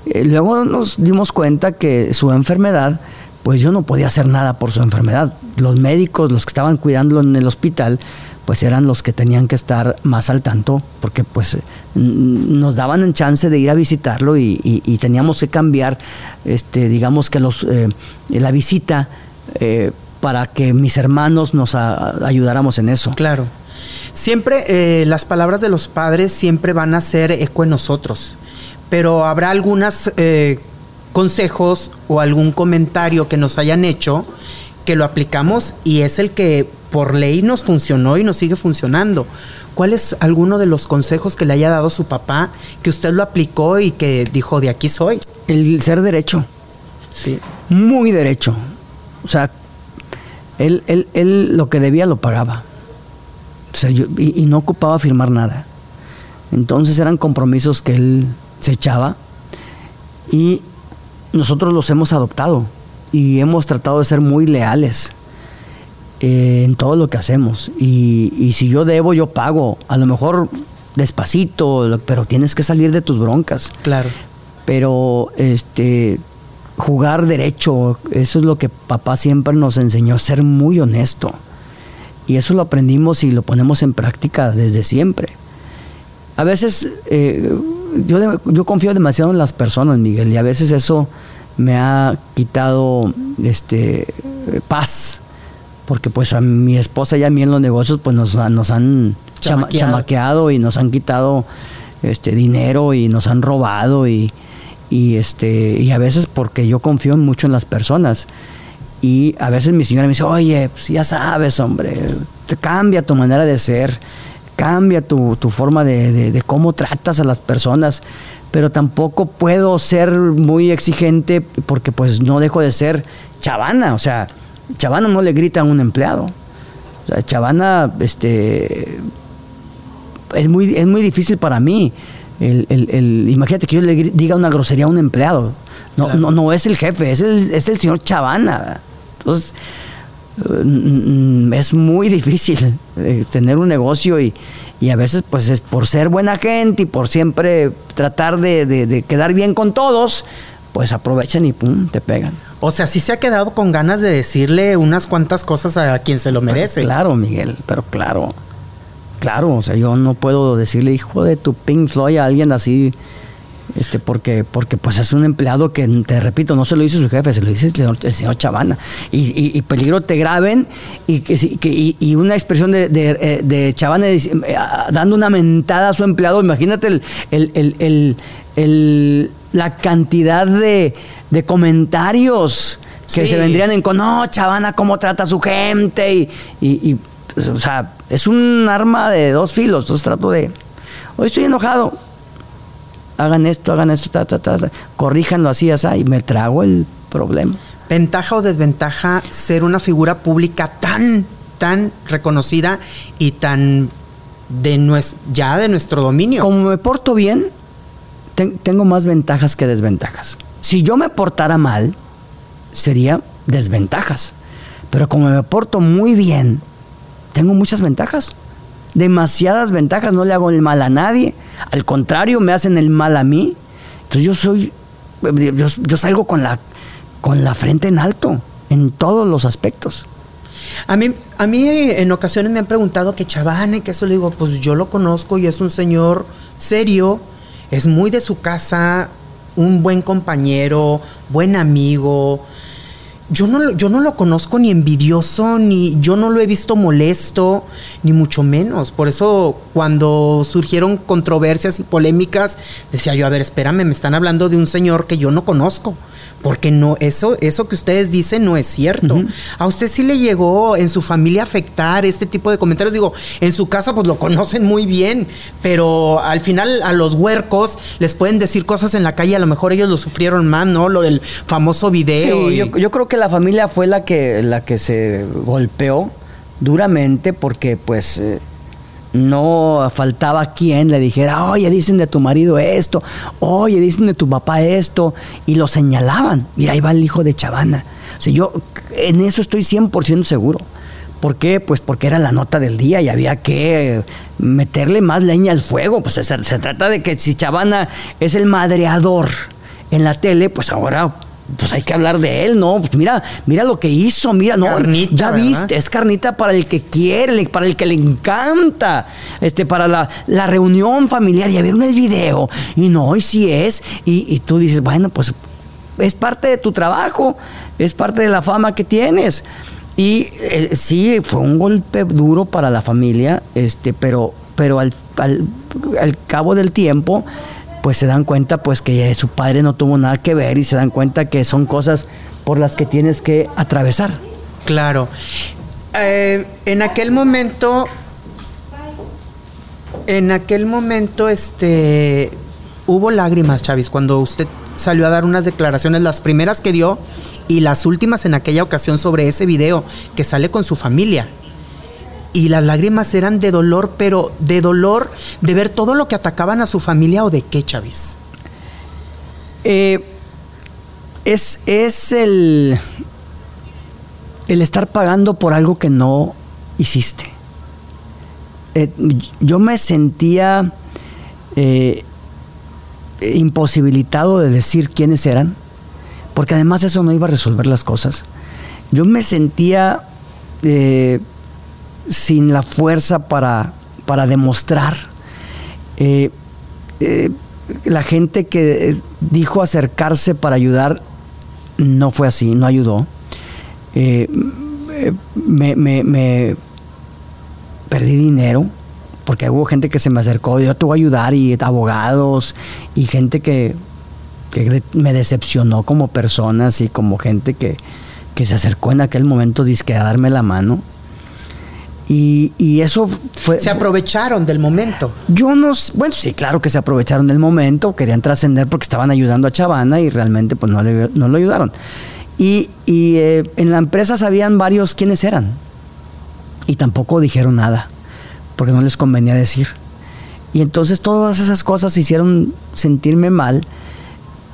Eh, luego nos dimos cuenta que su enfermedad pues yo no podía hacer nada por su enfermedad. Los médicos, los que estaban cuidándolo en el hospital, pues eran los que tenían que estar más al tanto, porque pues nos daban en chance de ir a visitarlo y, teníamos que cambiar, este, digamos que los, eh, la visita eh, para que mis hermanos nos ayudáramos en eso. Claro. Siempre eh, las palabras de los padres siempre van a hacer eco en nosotros, pero habrá algunos consejos o algún comentario que nos hayan hecho que lo aplicamos y es el que por ley nos funcionó y nos sigue funcionando. ¿Cuál es alguno de los consejos que le haya dado su papá que usted lo aplicó y que dijo de aquí soy? El ser derecho. Sí. muy derecho. O sea, él, él, él lo que debía lo pagaba. O sea, yo- y, y no ocupaba firmar nada. Entonces eran compromisos que él se echaba y nosotros los hemos adoptado y hemos tratado de ser muy leales eh, en todo lo que hacemos. Y, y si yo debo, yo pago. A lo mejor despacito, pero tienes que salir de tus broncas Claro. pero este jugar derecho, eso es lo que papá siempre nos enseñó, ser muy honesto. Y eso lo aprendimos y lo ponemos en práctica desde siempre. A veces eh, yo, yo confío demasiado en las personas, Miguel, y a veces eso me ha quitado este paz. Porque pues a mi esposa y a mí en los negocios pues nos, nos han chama- Chamaqueado. chamaqueado y nos han quitado este dinero y nos han robado y, y este y a veces porque yo confío mucho en las personas y a veces mi señora me dice oye pues ya sabes hombre te cambia tu manera de ser cambia tu, tu forma de, de- de cómo tratas a las personas pero tampoco puedo ser muy exigente porque pues no dejo de ser chavana o sea chavana no le grita a un empleado o sea, chavana este es muy, es muy difícil para mí. El, el- el- imagínate que yo le diga una grosería a un empleado. No, Claro. no, no es el jefe, es el, es el señor Chavana. Entonces, es muy difícil eh, tener un negocio y, y a veces pues es por ser buena gente y por siempre tratar de, de- de quedar bien con todos, pues aprovechan y pum, te pegan. O sea, sí se ha quedado con ganas de decirle unas cuantas cosas a quien se lo merece. Claro, Miguel, pero claro. Claro, o sea, yo no puedo decirle hijo de tu Pink Floyd a alguien así, este, porque, porque pues es un empleado que, te repito, no se lo dice su jefe, se lo dice el señor, el señor Chavana. Y, y- y peligro te graben y, que, y, y una expresión de, de, eh, de Chavana eh, dando una mentada a su empleado, imagínate el, el- el- la cantidad de, de comentarios que Sí. se vendrían en con, no, Chavana, cómo trata a su gente y, y- y, pues, o sea, es un arma de dos filos. Entonces trato de, hoy estoy enojado, hagan esto, hagan esto, ta, ta, ta, ta, corríjanlo así, así, y me trago el problema. ¿Ventaja o desventaja ser una figura pública tan, tan reconocida y tan de nues- ya de nuestro dominio. Como me porto bien, ten- tengo más ventajas que desventajas. Si yo me portara mal, sería desventajas. Pero como me porto muy bien, tengo muchas ventajas. Demasiadas ventajas, no le hago el mal a nadie. Al contrario, me hacen el mal a mí. Entonces yo soy, yo, salgo con la, con la frente en alto, en todos los aspectos. A mí, a mí en ocasiones me han preguntado que Chavane, que eso le digo, pues yo lo conozco y es un señor serio, es muy de su casa, un buen compañero, buen amigo. Yo no, yo no lo conozco ni envidioso, ni yo no lo he visto molesto, ni mucho menos. Por eso cuando surgieron controversias y polémicas, decía yo, a ver, espérame, me están hablando de un señor que yo no conozco. Porque no, eso, eso que ustedes dicen no es cierto. A usted sí le llegó en su familia afectar este tipo de comentarios. Digo, en su casa pues lo conocen muy bien, pero al final a los huercos les pueden decir cosas en la calle, a lo mejor ellos lo sufrieron más, ¿no? Lo del famoso video. Sí, y- yo, yo creo que la familia fue la que, la que se golpeó duramente porque pues eh, no faltaba quien le dijera, oye, dicen de tu marido esto, oye, dicen de tu papá esto, y lo señalaban. Mira, ahí va el hijo de Chavana. O sea, yo en eso estoy 100% seguro. ¿Por qué? Pues porque era la nota del día y había que meterle más leña al fuego. Pues se, se trata de que si Chavana es el madreador en la tele, pues ahora pues hay que hablar de él, ¿no? Pues mira, mira lo que hizo, mira, no, Carnita, ya ¿verdad? viste, es carnita para el que quiere, para el que le encanta, este, para la, la reunión familiar. Ya vieron el video, y no, y sí es, y, y tú dices, bueno, pues es parte de tu trabajo, es parte de la fama que tienes. Y eh, sí, fue un golpe duro para la familia, este, pero, pero al, al, al cabo del tiempo, pues se dan cuenta pues que su padre no tuvo nada que ver y se dan cuenta que son cosas por las que tienes que atravesar. Claro. Eh, en aquel momento, en aquel momento, este, hubo lágrimas, Chavis, cuando usted salió a dar unas declaraciones, las primeras que dio y las últimas en aquella ocasión sobre ese video que sale con su familia. Y las lágrimas eran de dolor, pero de dolor de ver todo lo que atacaban a su familia o de qué, Chavis. Eh, es, es el, el estar pagando por algo que no hiciste. Eh, yo me sentía eh, imposibilitado de decir quiénes eran, porque además eso no iba a resolver las cosas. Yo me sentía sin la fuerza para, para demostrar. Eh, eh, la gente que eh, dijo acercarse para ayudar no fue así, no ayudó. Me, perdí dinero porque hubo gente que se me acercó, yo te voy a ayudar y abogados y gente que, que me decepcionó como personas y como gente que, que se acercó en aquel momento dizque a darme la mano. Y, y eso fue... Se aprovecharon del momento. Yo no, bueno, sí, claro que se aprovecharon del momento, querían trascender porque estaban ayudando a Chavana y realmente pues no, le, no lo ayudaron. Y, y, eh, en la empresa sabían varios quiénes eran y tampoco dijeron nada porque no les convenía decir. Y entonces todas esas cosas hicieron sentirme mal,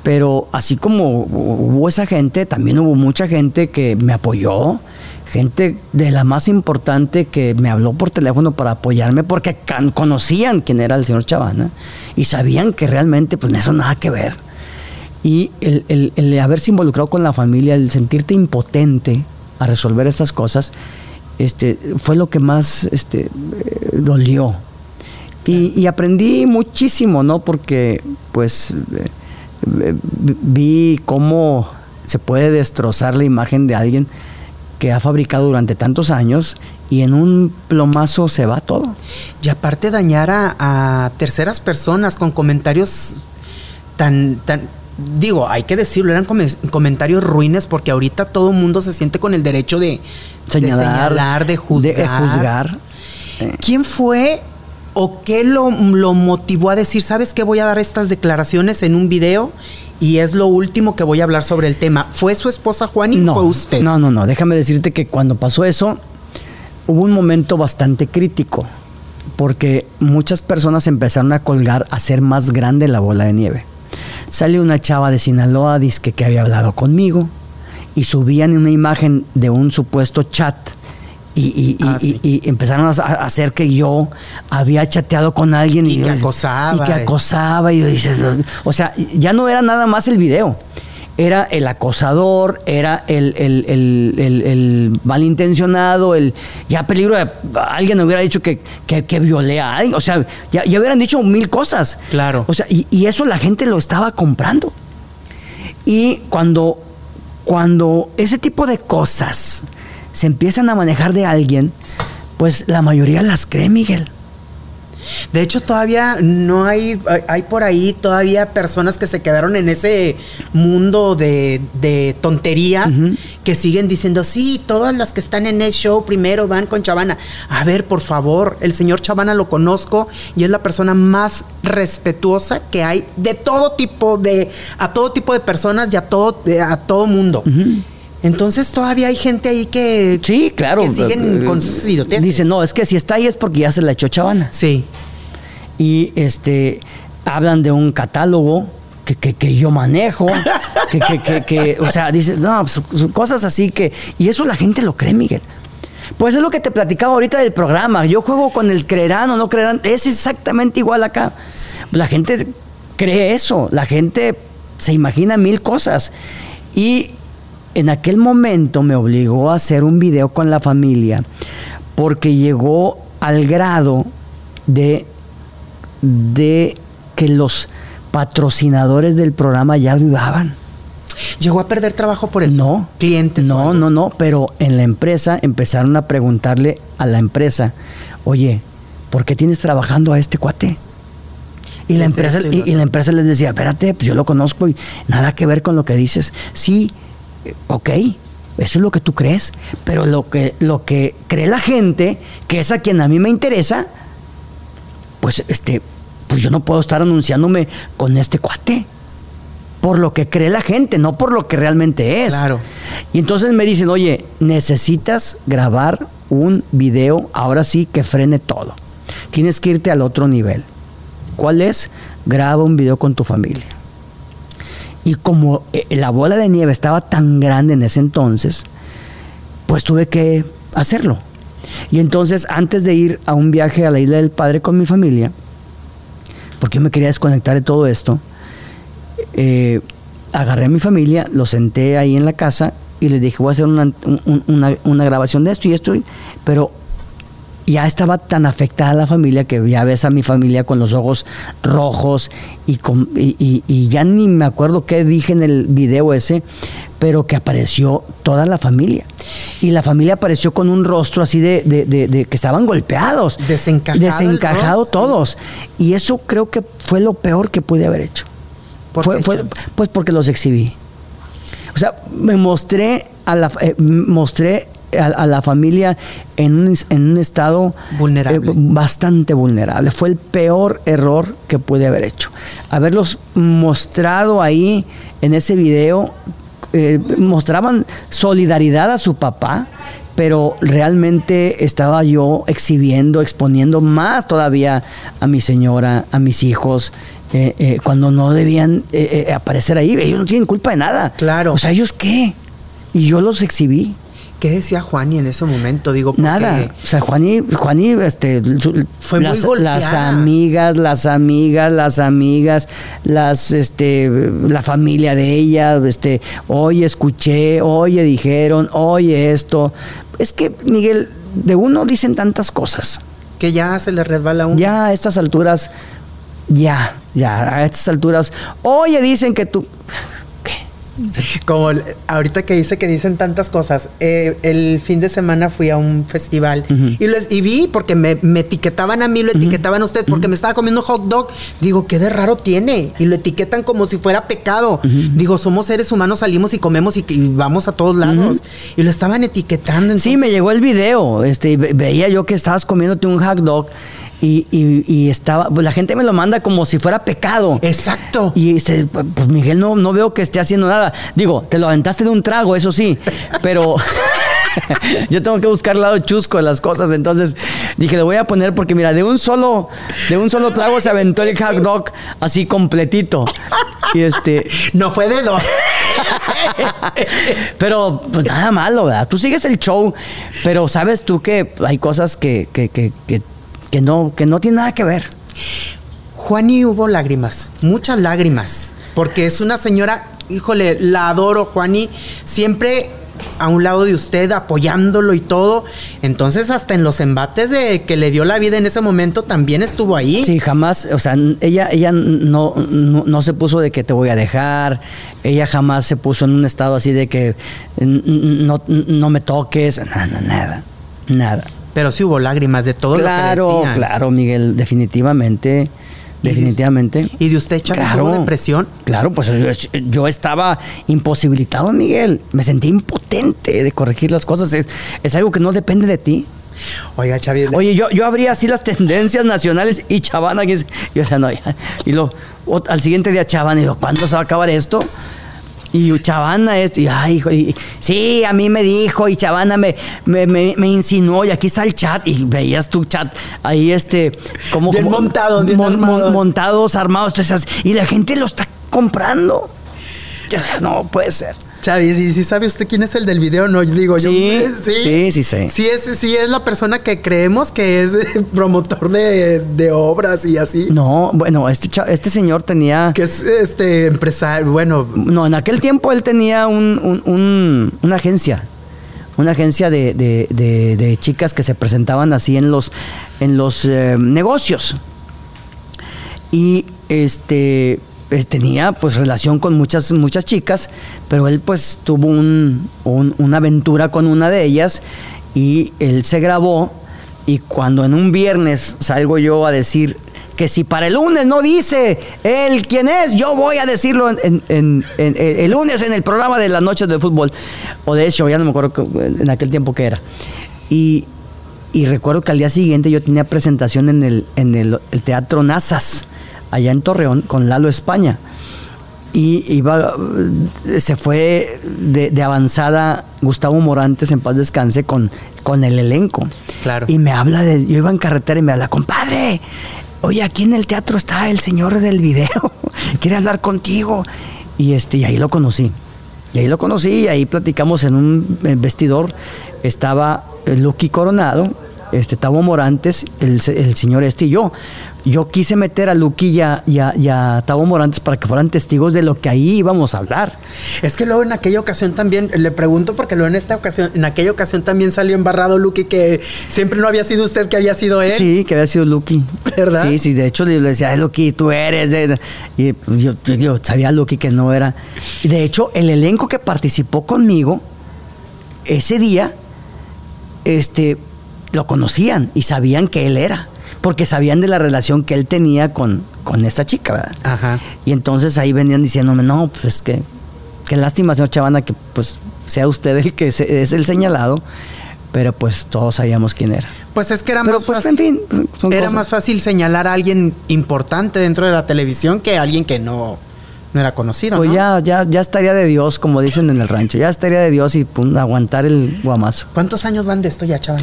pero así como hubo esa gente, también hubo mucha gente que me apoyó, gente de la más importante que me habló por teléfono para apoyarme porque conocían quién era el señor Chavana y sabían que realmente pues eso nada que ver. Y el, el- el haberse involucrado con la familia, el sentirte impotente a resolver estas cosas, este, fue lo que más este, eh, dolió. Y, y aprendí muchísimo, ¿no? Porque, pues, eh, eh, vi cómo se puede destrozar la imagen de alguien que ha fabricado durante tantos años y en un plomazo se va todo. Y aparte dañar a, a terceras personas con comentarios tan, tan, digo, hay que decirlo, eran come- comentarios ruines porque ahorita todo el mundo se siente con el derecho de de Señalar, de juzgar. de juzgar. ¿Quién fue o qué lo, lo motivó a decir, sabes que voy a dar estas declaraciones en un video y es lo último que voy a hablar sobre el tema? ¿Fue su esposa Juani no, o fue usted? No, no, no. Déjame decirte que cuando pasó eso, hubo un momento bastante crítico. porque muchas personas empezaron a colgar, a hacer más grande la bola de nieve. Salió una chava de Sinaloa, dice que había hablado conmigo, y subían una imagen de un supuesto chat. Y, y- Ah, y- sí. y empezaron a hacer que yo había chateado con alguien Y que yo- acosaba, y que eh. acosaba y dices, o sea, ya no era nada más el video. Era el acosador, era el, el, el- el- malintencionado, el ya peligro de alguien hubiera dicho que, que, que violé a alguien. O sea, ya, ya hubieran dicho mil cosas. Claro. O sea, y, y eso la gente lo estaba comprando. Y cuando, cuando ese tipo de cosas se empiezan a manejar de alguien, pues la mayoría las cree, Miguel. De hecho, todavía no hay, hay- por ahí todavía personas que se quedaron en ese mundo de, de tonterías que siguen diciendo, sí, todas las que están en el show primero van con Chavana. A ver, por favor, el señor Chavana lo conozco y es la persona más respetuosa que hay de todo tipo de, a todo tipo de personas y a todo, de- a todo mundo. Entonces todavía hay gente ahí que, Sí, claro. que siguen Eh, con sus idioteces. Dicen, no, es que si está ahí es porque ya se la echó chavana. Sí. Y este hablan de un catálogo que, que- que yo manejo, que, que- que- que, o sea, dicen, no, pues, cosas así que. Y eso la gente lo cree, Miguel. Pues es lo que te platicaba ahorita del programa. Yo juego con el creerán o no creerán. Es exactamente igual acá. La gente cree eso. La gente se imagina mil cosas. Y en aquel momento me obligó a hacer un video con la familia porque llegó al grado de, de que los patrocinadores del programa ya dudaban. Llegó a perder trabajo por eso. No. Clientes. No, no, no. Pero en la empresa empezaron a preguntarle a la empresa, oye, ¿por qué tienes trabajando a este cuate? Y la, empresa, y, y la empresa les decía, espérate, pues yo lo conozco y nada que ver con lo que dices. Sí, ok, eso es lo que tú crees, pero lo que, lo que cree la gente, que es a quien a mí me interesa, pues este, pues yo no puedo estar anunciándome con este cuate. Por lo que cree la gente, no por lo que realmente es. Claro. Y entonces me dicen, oye, necesitas grabar un video, ahora sí que frene todo. Tienes que irte al otro nivel. ¿Cuál es? Graba un video con tu familia. Y como eh, la bola de nieve estaba tan grande en ese entonces, pues tuve que hacerlo. Y entonces, antes de ir a un viaje a la isla del Padre con mi familia, porque yo me quería desconectar de todo esto, eh, agarré a mi familia, los senté ahí en la casa y les dije, voy a hacer una, un- una- una grabación de esto y esto, pero ya estaba tan afectada la familia que ya ves a mi familia con los ojos rojos y, con- y- y- y ya ni me acuerdo qué dije en el video ese, pero que apareció toda la familia. Y la familia apareció con un rostro así de, de- de- de que estaban golpeados. Desencajado Desencajado todos. Y eso creo que fue lo peor que pude haber hecho. ¿Por Fue- pues porque los exhibí. O sea, me mostré a la, eh, mostré a, a la familia en un, en un estado Vulnerable. eh, bastante vulnerable. Fue el peor error que pude haber hecho. Haberlos mostrado ahí en ese video, eh, mostraban solidaridad a su papá, pero realmente estaba yo exhibiendo, exponiendo más todavía a mi señora, a mis hijos, eh, eh, cuando no debían eh, eh, aparecer ahí. Ellos no tienen culpa de nada. Claro. O sea, ¿ellos qué? Y yo los exhibí. ¿Qué decía Juani en ese momento? Digo, porque Nada. O sea, Juaní, Juaní, este, su- Fue muy las, golpeada. las amigas, las amigas, las amigas, las, este, la familia de ella, este, oye, escuché, oye, dijeron, oye, esto. Es que, Miguel, de uno dicen tantas cosas. que ya se le resbala un. Ya a estas alturas, ya, ya, a estas alturas, oye, dicen que tú. Como ahorita que dice que dicen tantas cosas. eh, el fin de semana fui a un festival y, les, y vi porque me, me etiquetaban a mí, lo etiquetaban a usted porque me estaba comiendo hot dog. Digo, ¿qué de raro tiene? Y lo etiquetan como si fuera pecado. Digo, somos seres humanos, salimos y comemos y, y vamos a todos lados. Y lo estaban etiquetando. Sí, me llegó el video. Este, veía yo que estabas comiéndote un hot dog y, y- y estaba. pues, la gente me lo manda como si fuera pecado. Exacto. Y dice, pues Miguel, no, no veo que esté haciendo nada. Digo, te lo aventaste de un trago, eso sí, pero yo tengo que buscar el lado chusco de las cosas. Entonces, Dije, le voy a poner porque mira, de un solo, de un solo trago se aventó el hot dog así completito. Y este. No fue de dos. Pero pues nada malo, ¿verdad? Tú sigues el show, pero sabes tú que hay cosas que, que, que, que, que no, que no tienen nada que ver. Juani hubo lágrimas, muchas lágrimas, porque es una señora, híjole, la adoro, Juani, siempre a un lado de usted apoyándolo y todo. Entonces, hasta en los embates de que le dio la vida en ese momento también estuvo ahí. Sí, jamás, o sea, ella, ella no, no, no se puso de que te voy a dejar, ella jamás se puso en un estado así de que no, no me toques, nada, nada, nada. Pero sí hubo lágrimas de todo lo que Claro, decían. claro, Miguel, definitivamente, ¿Y de- definitivamente. ¿Y de usted, Chávez, hubo depresión? Claro, pues yo, yo estaba imposibilitado, Miguel. Me sentí impotente de corregir las cosas. Es, es algo que no depende de ti. Oiga, Chávez. Oye, yo, yo abría así las tendencias nacionales y Chavana, que es, y, yo, no, ya. y lo, al siguiente día Chavana, y digo, ¿cuándo se va a acabar esto? Y Chavana es, y, ay, hijo, y- sí, a mí me dijo, y Chavana me, me, me- me insinuó, y aquí está el chat, y veías tu chat ahí, este, como. Bien como- montados, bien mon- mon- armados. montados, armados, y la gente lo está comprando. No puede ser. Chávez, ¿y si sabe usted quién es el del video? No, yo digo, yo Sí, sí, sí sé. Sí es, sí es la persona que creemos que es promotor de, de obras y así. No, bueno, este, este señor tenía. Que es este empresario, bueno, No, en aquel tiempo él tenía un- un- un- una agencia. Una agencia de, de- de- de chicas que se presentaban así en los, en los eh, negocios. Y este eh, tenía pues relación con muchas, muchas chicas, pero él pues tuvo un- un- una aventura con una de ellas y él se grabó y cuando en un viernes salgo yo a decir que si para el lunes no dice él quién es, yo voy a decirlo el lunes en el programa de las noches del fútbol. O de hecho, ya no me acuerdo en aquel tiempo que era. Y, recuerdo que al día siguiente yo tenía presentación en el, el Teatro Nazas, allá en Torreón, con Lalo España. Y iba, se fue de, de avanzada Gustavo Morantes, en paz descanse, con, con el elenco. Claro. Y me habla de, yo iba en carretera y me habla, compadre, oye, aquí en el teatro está el señor del video, quiere hablar contigo. Y, este, y ahí lo conocí. Y ahí lo conocí, y ahí platicamos en un vestidor. Estaba eh, Lucky Coronado, este, Tavo Morantes, el, el señor este y yo. Yo quise meter a Lucky y a, y a- y a Tavo Morantes para que fueran testigos de lo que ahí íbamos a hablar. es que luego en aquella ocasión también, le pregunto porque luego en esta ocasión, en aquella ocasión también salió embarrado Lucky que siempre no había sido usted, que había sido él. Sí, que había sido Lucky. ¿Verdad? Sí, sí, de hecho le decía, "Ay, Lucky, tú eres. de-". Y pues, yo, yo- sabía Lucky que no era. Y de hecho, el elenco que participó conmigo ese día, este, lo conocían y sabían que él era. Porque sabían de la relación que él tenía con, con esta chica, ¿verdad? Ajá. Y entonces ahí venían diciéndome, no, pues es que, qué lástima, señor Chavana, que pues sea usted el que se- es el señalado, pero pues todos sabíamos quién era. Pues es que era Pero más pues, fácil. en fin, son era cosas. más fácil señalar a alguien importante dentro de la televisión que a alguien que no, no era conocido. Pues ¿no? ya, ya, ya estaría de Dios, como dicen en el rancho, ya estaría de Dios y pum, aguantar el guamazo. ¿Cuántos años van de esto ya, chaval?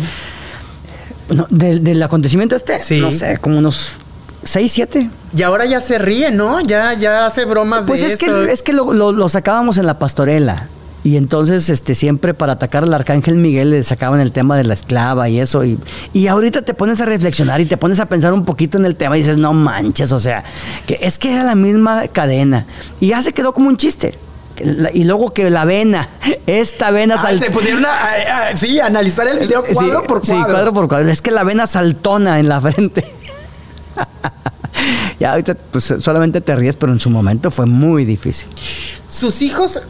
No, del, del acontecimiento este, Sí. no sé, como unos 6, 7. Y ahora ya se ríe, ¿no? Ya, ya hace bromas Pues de es eso. que, es que lo, lo- lo sacábamos en la pastorela. Y entonces, este, siempre para atacar al arcángel Miguel le sacaban el tema de la esclava y eso. Y, y ahorita te pones a reflexionar y te pones a pensar un poquito en el tema y dices, no manches, o sea, que es que era la misma cadena. Y ya se quedó como un chiste. Y luego que la vena, esta vena Ah, se pusieron a, a- a- sí, analizar el video cuadro Sí, por cuadro. Sí, cuadro por cuadro. Es que la vena saltona en la frente. ya ahorita pues, solamente te ríes, pero en su momento fue muy difícil. Sus hijos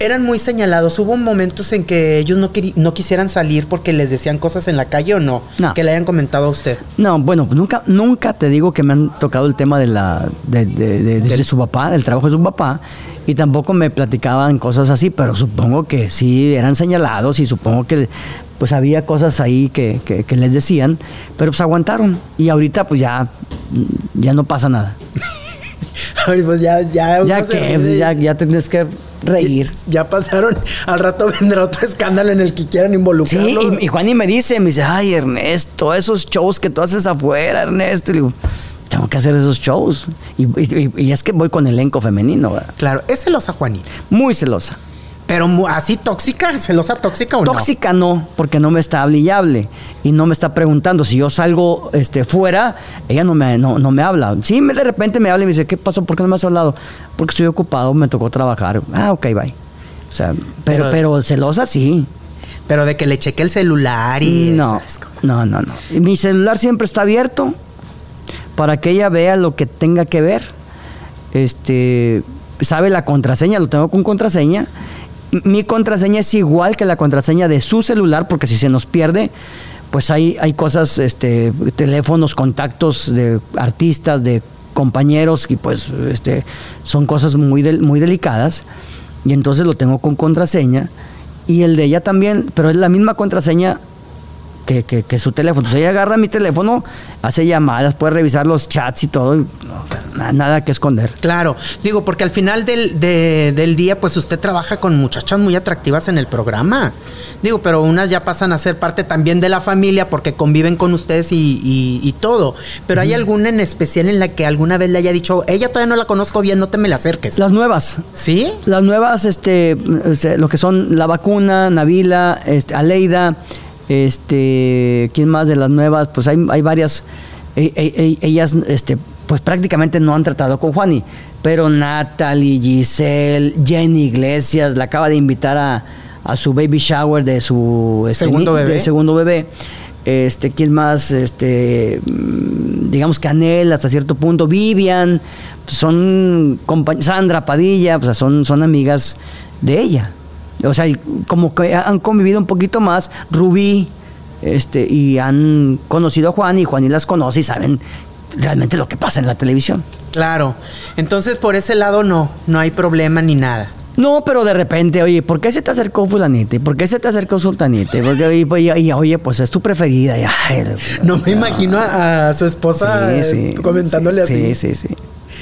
eran muy señalados. Hubo momentos en que ellos no, no quisieran salir porque les decían cosas en la calle o no. No. Que le hayan comentado a usted. No, bueno, nunca, nunca te digo que me han tocado el tema de la de, de- de- de Del- su papá, del trabajo de su papá, y tampoco me platicaban cosas así, pero supongo que sí eran señalados y supongo que pues había cosas ahí que, que- que les decían, pero pues aguantaron. Y ahorita pues ya, ya no pasa nada. Pues ya, ya. Ya que, ya, ya tienes que reír. Ya pasaron, al rato vendrá otro escándalo en el que quieran Sí, involucrarlo. y, y Juan y me dice, me dice, ay Ernesto, esos shows que tú haces afuera, Ernesto. Y le digo, tengo que hacer esos shows. Y, y- y es que voy con elenco femenino, ¿verdad? Claro, es celosa Juanita. muy celosa. Pero así tóxica, celosa tóxica o no. Tóxica no, porque no me está hable y hable. Y no me está preguntando. Si yo salgo este, fuera, ella no me, no, no me habla. Sí, me, de repente me habla y me dice, ¿qué pasó? ¿Por qué no me has hablado? Porque estoy ocupado, me tocó trabajar. Ah, ok, bye. O sea, pero, Pero- pero celosa sí. Pero de que le cheque el celular y No, esas cosas. no, no, no. Mi celular siempre está abierto para que ella vea lo que tenga que ver. Este, sabe la contraseña, lo tengo con contraseña. Mi contraseña es igual que la contraseña de su celular, porque si se nos pierde, pues hay, hay cosas, este, teléfonos, contactos de artistas, de compañeros, y pues este, son cosas muy, muy delicadas. Y entonces lo tengo con contraseña. Y el de ella también, pero es la misma contraseña que, que- que su teléfono. Entonces ella agarra mi teléfono, hace llamadas, puede revisar los chats y todo. y, o sea, nada que esconder. Claro, digo, porque al final del, de- del día, pues usted trabaja con muchachas muy atractivas en el programa. Digo, pero unas ya pasan a ser parte también de la familia porque conviven con ustedes y, y- y todo. Pero ¿hay alguna en especial en la que alguna vez le haya dicho, ella todavía no la conozco bien, no te me la acerques? Las nuevas. ¿Sí? Las nuevas, este, este, lo que son la vacuna, Navila, este, Aleida, este, ¿quién más de las nuevas? Pues hay, hay varias, e- e- e- ellas, este, pues prácticamente no han tratado con Juani, pero Natalie, Giselle, Jenny Iglesias, la acaba de invitar a, a su baby shower de su este, ¿Segundo bebé? de segundo bebé. Este, ¿quién más? Este, mm, digamos que Anel hasta cierto punto, Vivian, son Sandra Padilla, o sea, son, son amigas de ella. O sea, como que han convivido un poquito más, Rubí, este, y han conocido a Juan y Juan y las conoce y saben realmente lo que pasa en la televisión. Claro. Entonces, por ese lado no, no hay problema ni nada. No, pero de repente, oye, ¿por qué se te acercó fulanita? ¿Y ¿Por qué se te acercó sultanita? ¿Y por qué- y, y- y, oye, pues es tu preferida. Ay, No me imagino a, a su esposa eh, comentándole sí, así. Sí, sí, sí.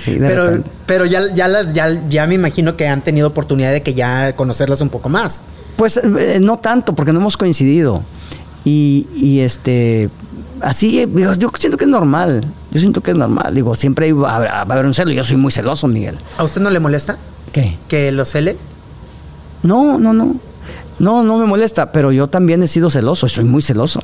Sí, Pero, repente. pero ya, ya, las, ya, ya me imagino que han tenido oportunidad de que ya conocerlas un poco más. Pues eh, no tanto, porque no hemos coincidido. Y, y, este, así, eh, digo, yo siento que es normal. Yo siento que es normal. Digo, siempre hay- va, a haber- va a haber un celo. Yo soy muy celoso, Miguel. ¿A usted no le molesta ¿Qué? que lo cele? No, no, no. No, no me molesta, pero yo también he sido celoso. Soy muy celoso.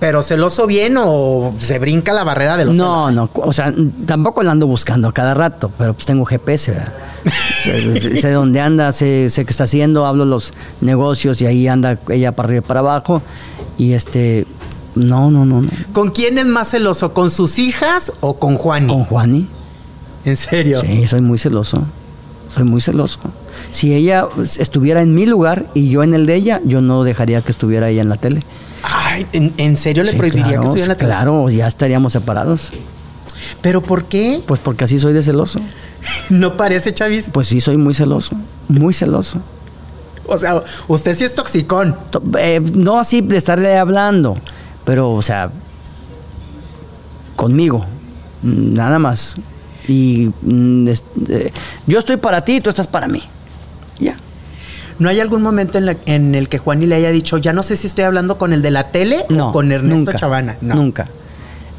¿Pero celoso bien o se brinca la barrera de los No, no, o sea, tampoco la ando buscando a cada rato, pero pues tengo GPS, ¿verdad? sé, dónde anda, sé, sé qué está haciendo, hablo los negocios y ahí anda ella para arriba y para abajo. Y este, no, no, no, no. ¿Con quién es más celoso? ¿Con sus hijas o con Juan? Con Juani, ¿En serio? sí, soy muy celoso. Soy muy celoso. Si ella estuviera en mi lugar y yo en el de ella, yo no dejaría que estuviera ella en la tele. Ay, ¿en, en serio le Sí, prohibiría claro, que estuviera en la tele? Claro, ya estaríamos separados. ¿Pero por qué? Pues porque así soy de celoso. No parece, Chavis. Pues sí, soy muy celoso. Muy celoso. O sea, usted sí es toxicón. To- eh, no así de estarle hablando, pero, o sea, conmigo, nada más. Y mm, eh, yo estoy para ti, tú estás para mí. Ya. ¿No hay algún momento en, la- en el que Juani le haya dicho, ya no sé si estoy hablando con el de la tele No. o con Ernesto nunca, Chavana? No. Nunca.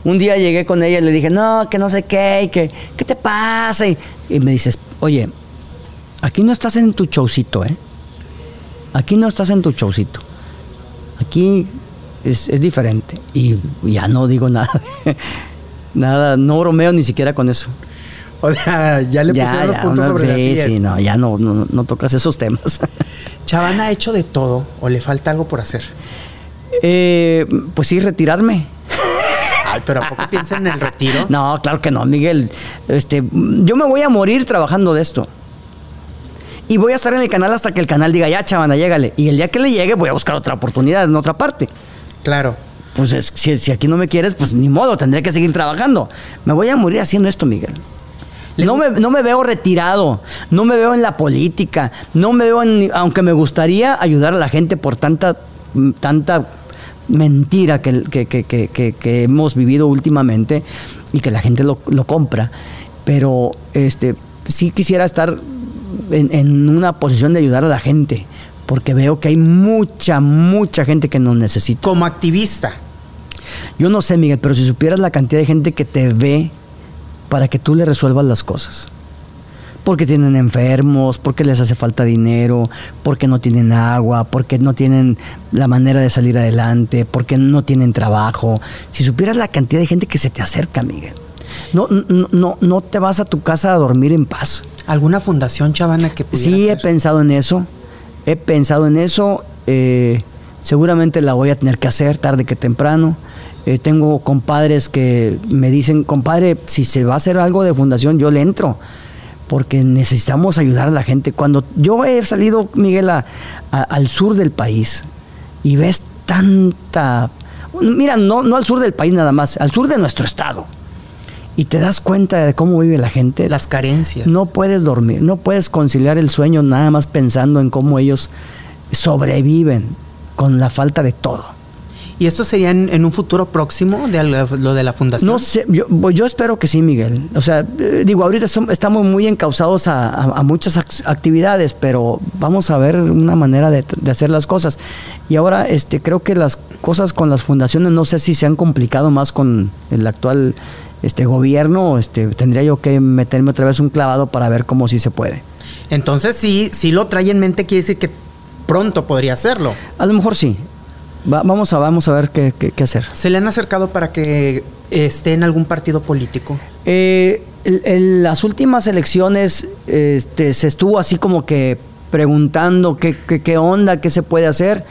Un día llegué con ella y le dije, no, que no sé qué, y que, ¿qué te pasa? Y, y me dices, oye, aquí no estás en tu showcito, ¿eh? Aquí no estás en tu showcito. Aquí es, es diferente. Y ya no digo nada. nada, no bromeo ni siquiera con eso. O sea, ya le pusieron los puntos no, sobre sí, las sí, no, ya no, no, no tocas esos temas. ¿Chavana ha hecho de todo o le falta algo por hacer? Eh, pues sí, retirarme. Ay, pero ¿a poco piensa en el retiro? No, claro que no, Miguel. Este, yo me voy a morir trabajando de esto. Y voy a estar en el canal hasta que el canal diga, ya, chavana, llégale. Y el día que le llegue, voy a buscar otra oportunidad en otra parte. Claro. Pues es- si, si aquí no me quieres, pues ni modo, tendré que seguir trabajando. Me voy a morir haciendo esto, Miguel. ¿Le No me, no me veo retirado, no me veo en la política, no me veo en, aunque me gustaría ayudar a la gente por tanta, mm, tanta mentira que, que- que- que- que- que hemos vivido últimamente y que la gente lo, lo compra, pero este sí quisiera estar en, en una posición de ayudar a la gente, porque veo que hay mucha, mucha gente que nos necesita. Como activista. Yo no sé, Miguel, pero si supieras la cantidad de gente que te ve para que tú le resuelvas las cosas. Porque tienen enfermos, porque les hace falta dinero, porque no tienen agua, porque no tienen la manera de salir adelante, porque no tienen trabajo. Si supieras la cantidad de gente que se te acerca, Miguel. No, no, no, no te vas a tu casa a dormir en paz. ¿Alguna fundación chavana que pudiera Sí, he pensado en eso. He pensado en eso. eh, seguramente la voy a tener que hacer tarde que temprano. Eh, tengo compadres que me dicen, compadre, si se va a hacer algo de fundación, yo le entro. Porque necesitamos ayudar a la gente. Cuando yo he salido, Miguel, a- a- al sur del país y ves tanta... Mira, no, no al sur del país nada más, al sur de nuestro estado. Y te das cuenta de cómo vive la gente. Las carencias. No puedes dormir, no puedes conciliar el sueño nada más pensando en cómo ellos sobreviven con la falta de todo. ¿Y esto sería en, en un futuro próximo de la- lo de la fundación? No sé, yo, yo espero que sí, Miguel. O sea, eh, digo, ahorita estamos muy encausados a, a- a muchas ac- actividades, pero vamos a ver una manera de, de hacer las cosas. Y ahora, este, creo que las cosas con las fundaciones, no sé si se han complicado más con el actual este, gobierno. Este, tendría yo que meterme otra vez un clavado para ver cómo sí se puede. Entonces sí, sí lo trae en mente, quiere decir que pronto podría hacerlo. A lo mejor sí. Va- vamos, a, vamos a ver qué, qué- qué hacer. ¿Se le han acercado para que esté en algún partido político? Eh, en las últimas elecciones este, se estuvo así como que preguntando qué, qué- qué onda, qué se puede hacer,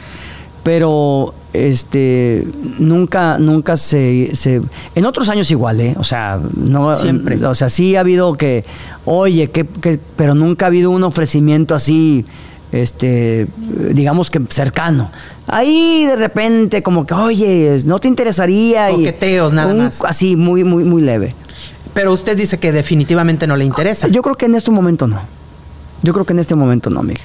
pero este nunca nunca se, se- en otros años igual, ¿eh? O sea, no Siempre. o sea, sí ha habido que oye, que, que- pero nunca ha habido un ofrecimiento así este digamos que cercano. Ahí de repente como que, "Oye, no te interesaría" y Coqueteos, nada un- más. Así muy muy muy leve. Pero usted dice que definitivamente no le interesa. Yo creo que en este momento no. Yo creo que en este momento no, Miguel.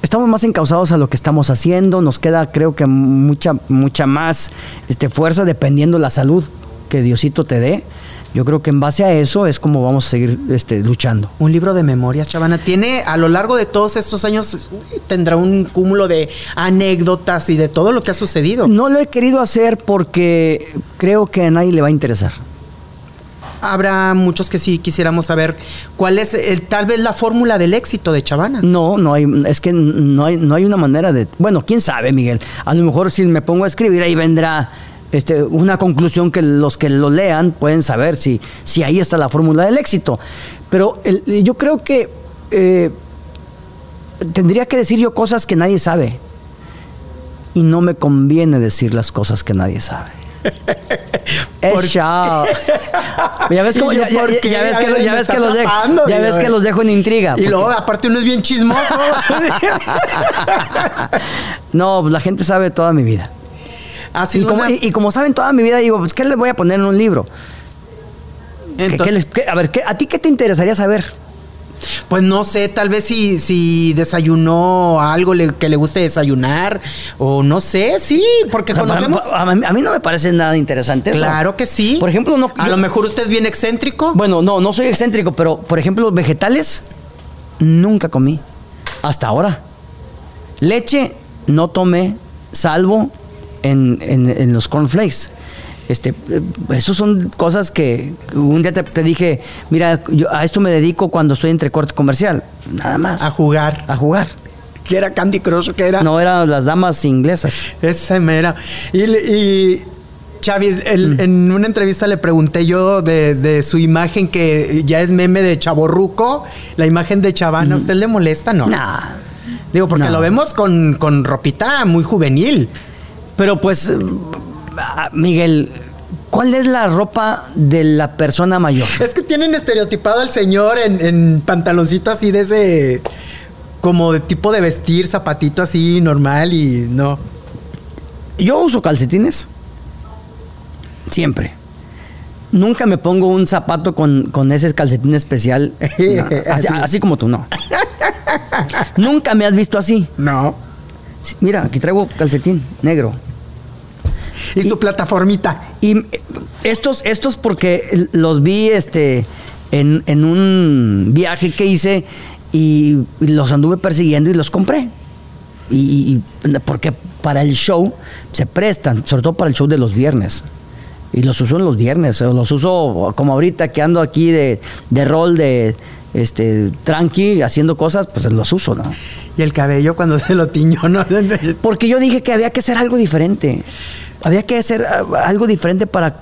Estamos más encausados a lo que estamos haciendo, nos queda creo que mucha mucha más este fuerza dependiendo la salud que Diosito te dé. Yo creo que en base a eso es como vamos a seguir este, luchando. Un libro de memorias, Chavana. Tiene, a lo largo de todos estos años, tendrá un cúmulo de anécdotas y de todo lo que ha sucedido. No lo he querido hacer porque creo que a nadie le va a interesar. Habrá muchos que sí quisiéramos saber cuál es el, tal vez la fórmula del éxito de Chavana. No, no hay, es que no hay, no hay una manera de. Bueno, quién sabe, Miguel. A lo mejor si me pongo a escribir ahí vendrá este, una conclusión que los que lo lean pueden saber si, si ahí está la fórmula del éxito. Pero el- yo creo que eh, tendría que decir yo cosas que nadie sabe. Y no me conviene decir las cosas que nadie sabe. ¿Por Es show. Ya ves, cómo- ¿Y yo ya, ya- ya ves que, ya ves que los dejo, ya ves que los dejo en intriga. Y porque- luego, aparte, uno es bien chismoso. No, pues la gente sabe toda mi vida. Ha Y como, una- y- y como saben toda mi vida, digo, pues ¿qué les voy a poner en un libro? ¿Qué- Ento- qué les- qué- a ver, ¿qué- ¿a ti qué te interesaría saber? Pues no sé, tal vez si, si desayunó algo le- que le guste desayunar, o no sé, sí, porque O sea, para- conocemos. a, mí, a mí no me parece nada interesante eso. Claro que sí. Por ejemplo, no. A yo- lo mejor usted es bien excéntrico. Bueno, no, no soy excéntrico, pero por ejemplo, vegetales nunca comí. Hasta ahora. Leche no tomé, salvo en, en- en los cornflakes. Este, esos son cosas que un día te, te dije, mira, yo a esto me dedico cuando estoy entre corte comercial. Nada más. A jugar. A jugar. Que era Candy Crush, que era. No eran las damas inglesas. Esa mera. Y, y Chavis, el- Mm. en una entrevista le pregunté yo de, de su imagen que ya es meme de Chaborruco, la imagen de Chavana. ¿A usted le molesta? No. Mm. Nah. Digo, porque No. lo vemos con, con ropita muy juvenil. Pero pues, eh, ah, Miguel, ¿cuál es la ropa de la persona mayor? Es que tienen estereotipado al señor en, en pantaloncito así de ese. Como de tipo de vestir, zapatito así normal y no. Yo uso calcetines. Siempre. Nunca me pongo un zapato con, con ese calcetín especial. No, así, Así. así como tú, no. Nunca me has visto así. No. Mira, aquí traigo calcetín negro. Y, su plataformita. Y eh, estos, estos porque los vi este, en, en un viaje que hice y, y los anduve persiguiendo y los compré. Y, y- porque para el show se prestan, sobre todo para el show de los viernes. Y los uso en los viernes, los uso como ahorita que ando aquí de, de rol de este tranqui haciendo cosas, pues los uso, ¿no? Y el cabello cuando se lo tiñó, ¿no? Porque yo dije que había que hacer algo diferente. Había que hacer ah, algo diferente para,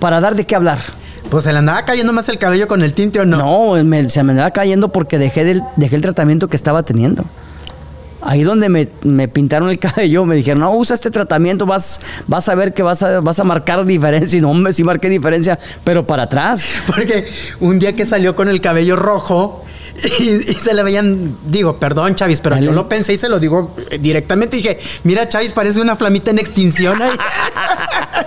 para dar de qué hablar. Pues se le andaba cayendo más el cabello con el tinte o no. No, me- se me andaba cayendo porque dejé, del, dejé el tratamiento que estaba teniendo. Ahí donde me, me pintaron el cabello, me dijeron, no, usa este tratamiento, vas, vas a ver que vas a, vas a marcar diferencia. Y no, hombre, sí marqué diferencia, pero para atrás. Porque un día que salió con el cabello rojo y, y se le veían, digo, perdón Chavis, pero Dale. yo lo pensé y se lo digo eh, directamente. Dije, mira Chavis, parece una flamita en extinción ahí.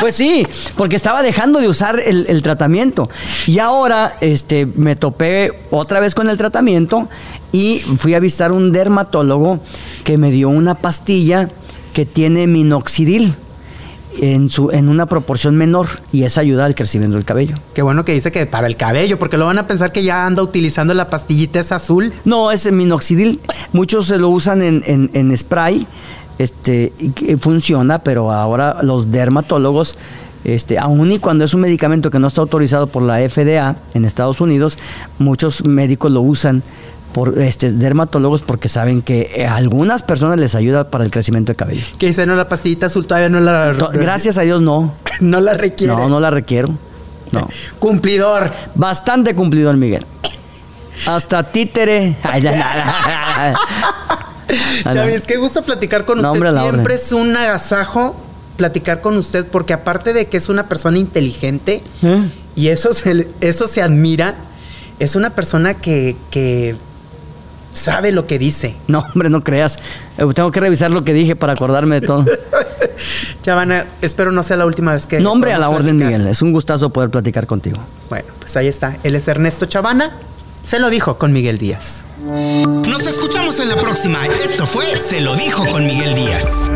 Pues sí, porque estaba dejando de usar el, el tratamiento. Y ahora este, me topé otra vez con el tratamiento y fui a visitar un dermatólogo que me dio una pastilla que tiene minoxidil en, su, en una proporción menor y esa ayuda al crecimiento del cabello. Qué bueno que dice que para el cabello, porque lo van a pensar que ya anda utilizando la pastillita esa azul. No, ese minoxidil, muchos se lo usan en, en- en spray, este, funciona, pero ahora los dermatólogos, este, aun y cuando es un medicamento que no está autorizado por la FDA en Estados Unidos, muchos médicos lo usan por este, dermatólogos porque saben que eh, a algunas personas les ayuda para el crecimiento del cabello. Que dice, no, la pastillita azul todavía no la... To- Gracias a Dios no. No la requiere. No, no la requiero. No. Cumplidor. Bastante cumplidor, Miguel. Hasta títere. Ay. Ah. Chavis, qué gusto platicar con No, usted. hombre, Siempre es un agasajo platicar con usted porque aparte de que es una persona inteligente ¿Eh? y eso se, eso se admira, es una persona que, que sabe lo que dice. No, hombre, no creas. Eh, Tengo que revisar lo que dije para acordarme de todo. Chavana, espero no sea la última vez que... No, hombre, a la orden. Miguel. Es un gustazo poder platicar contigo. Bueno, pues ahí está. Él es Ernesto Chavana. Se lo dijo con Miguel Díaz. Nos escuchamos en la próxima. Esto fue Se lo dijo con Miguel Díaz.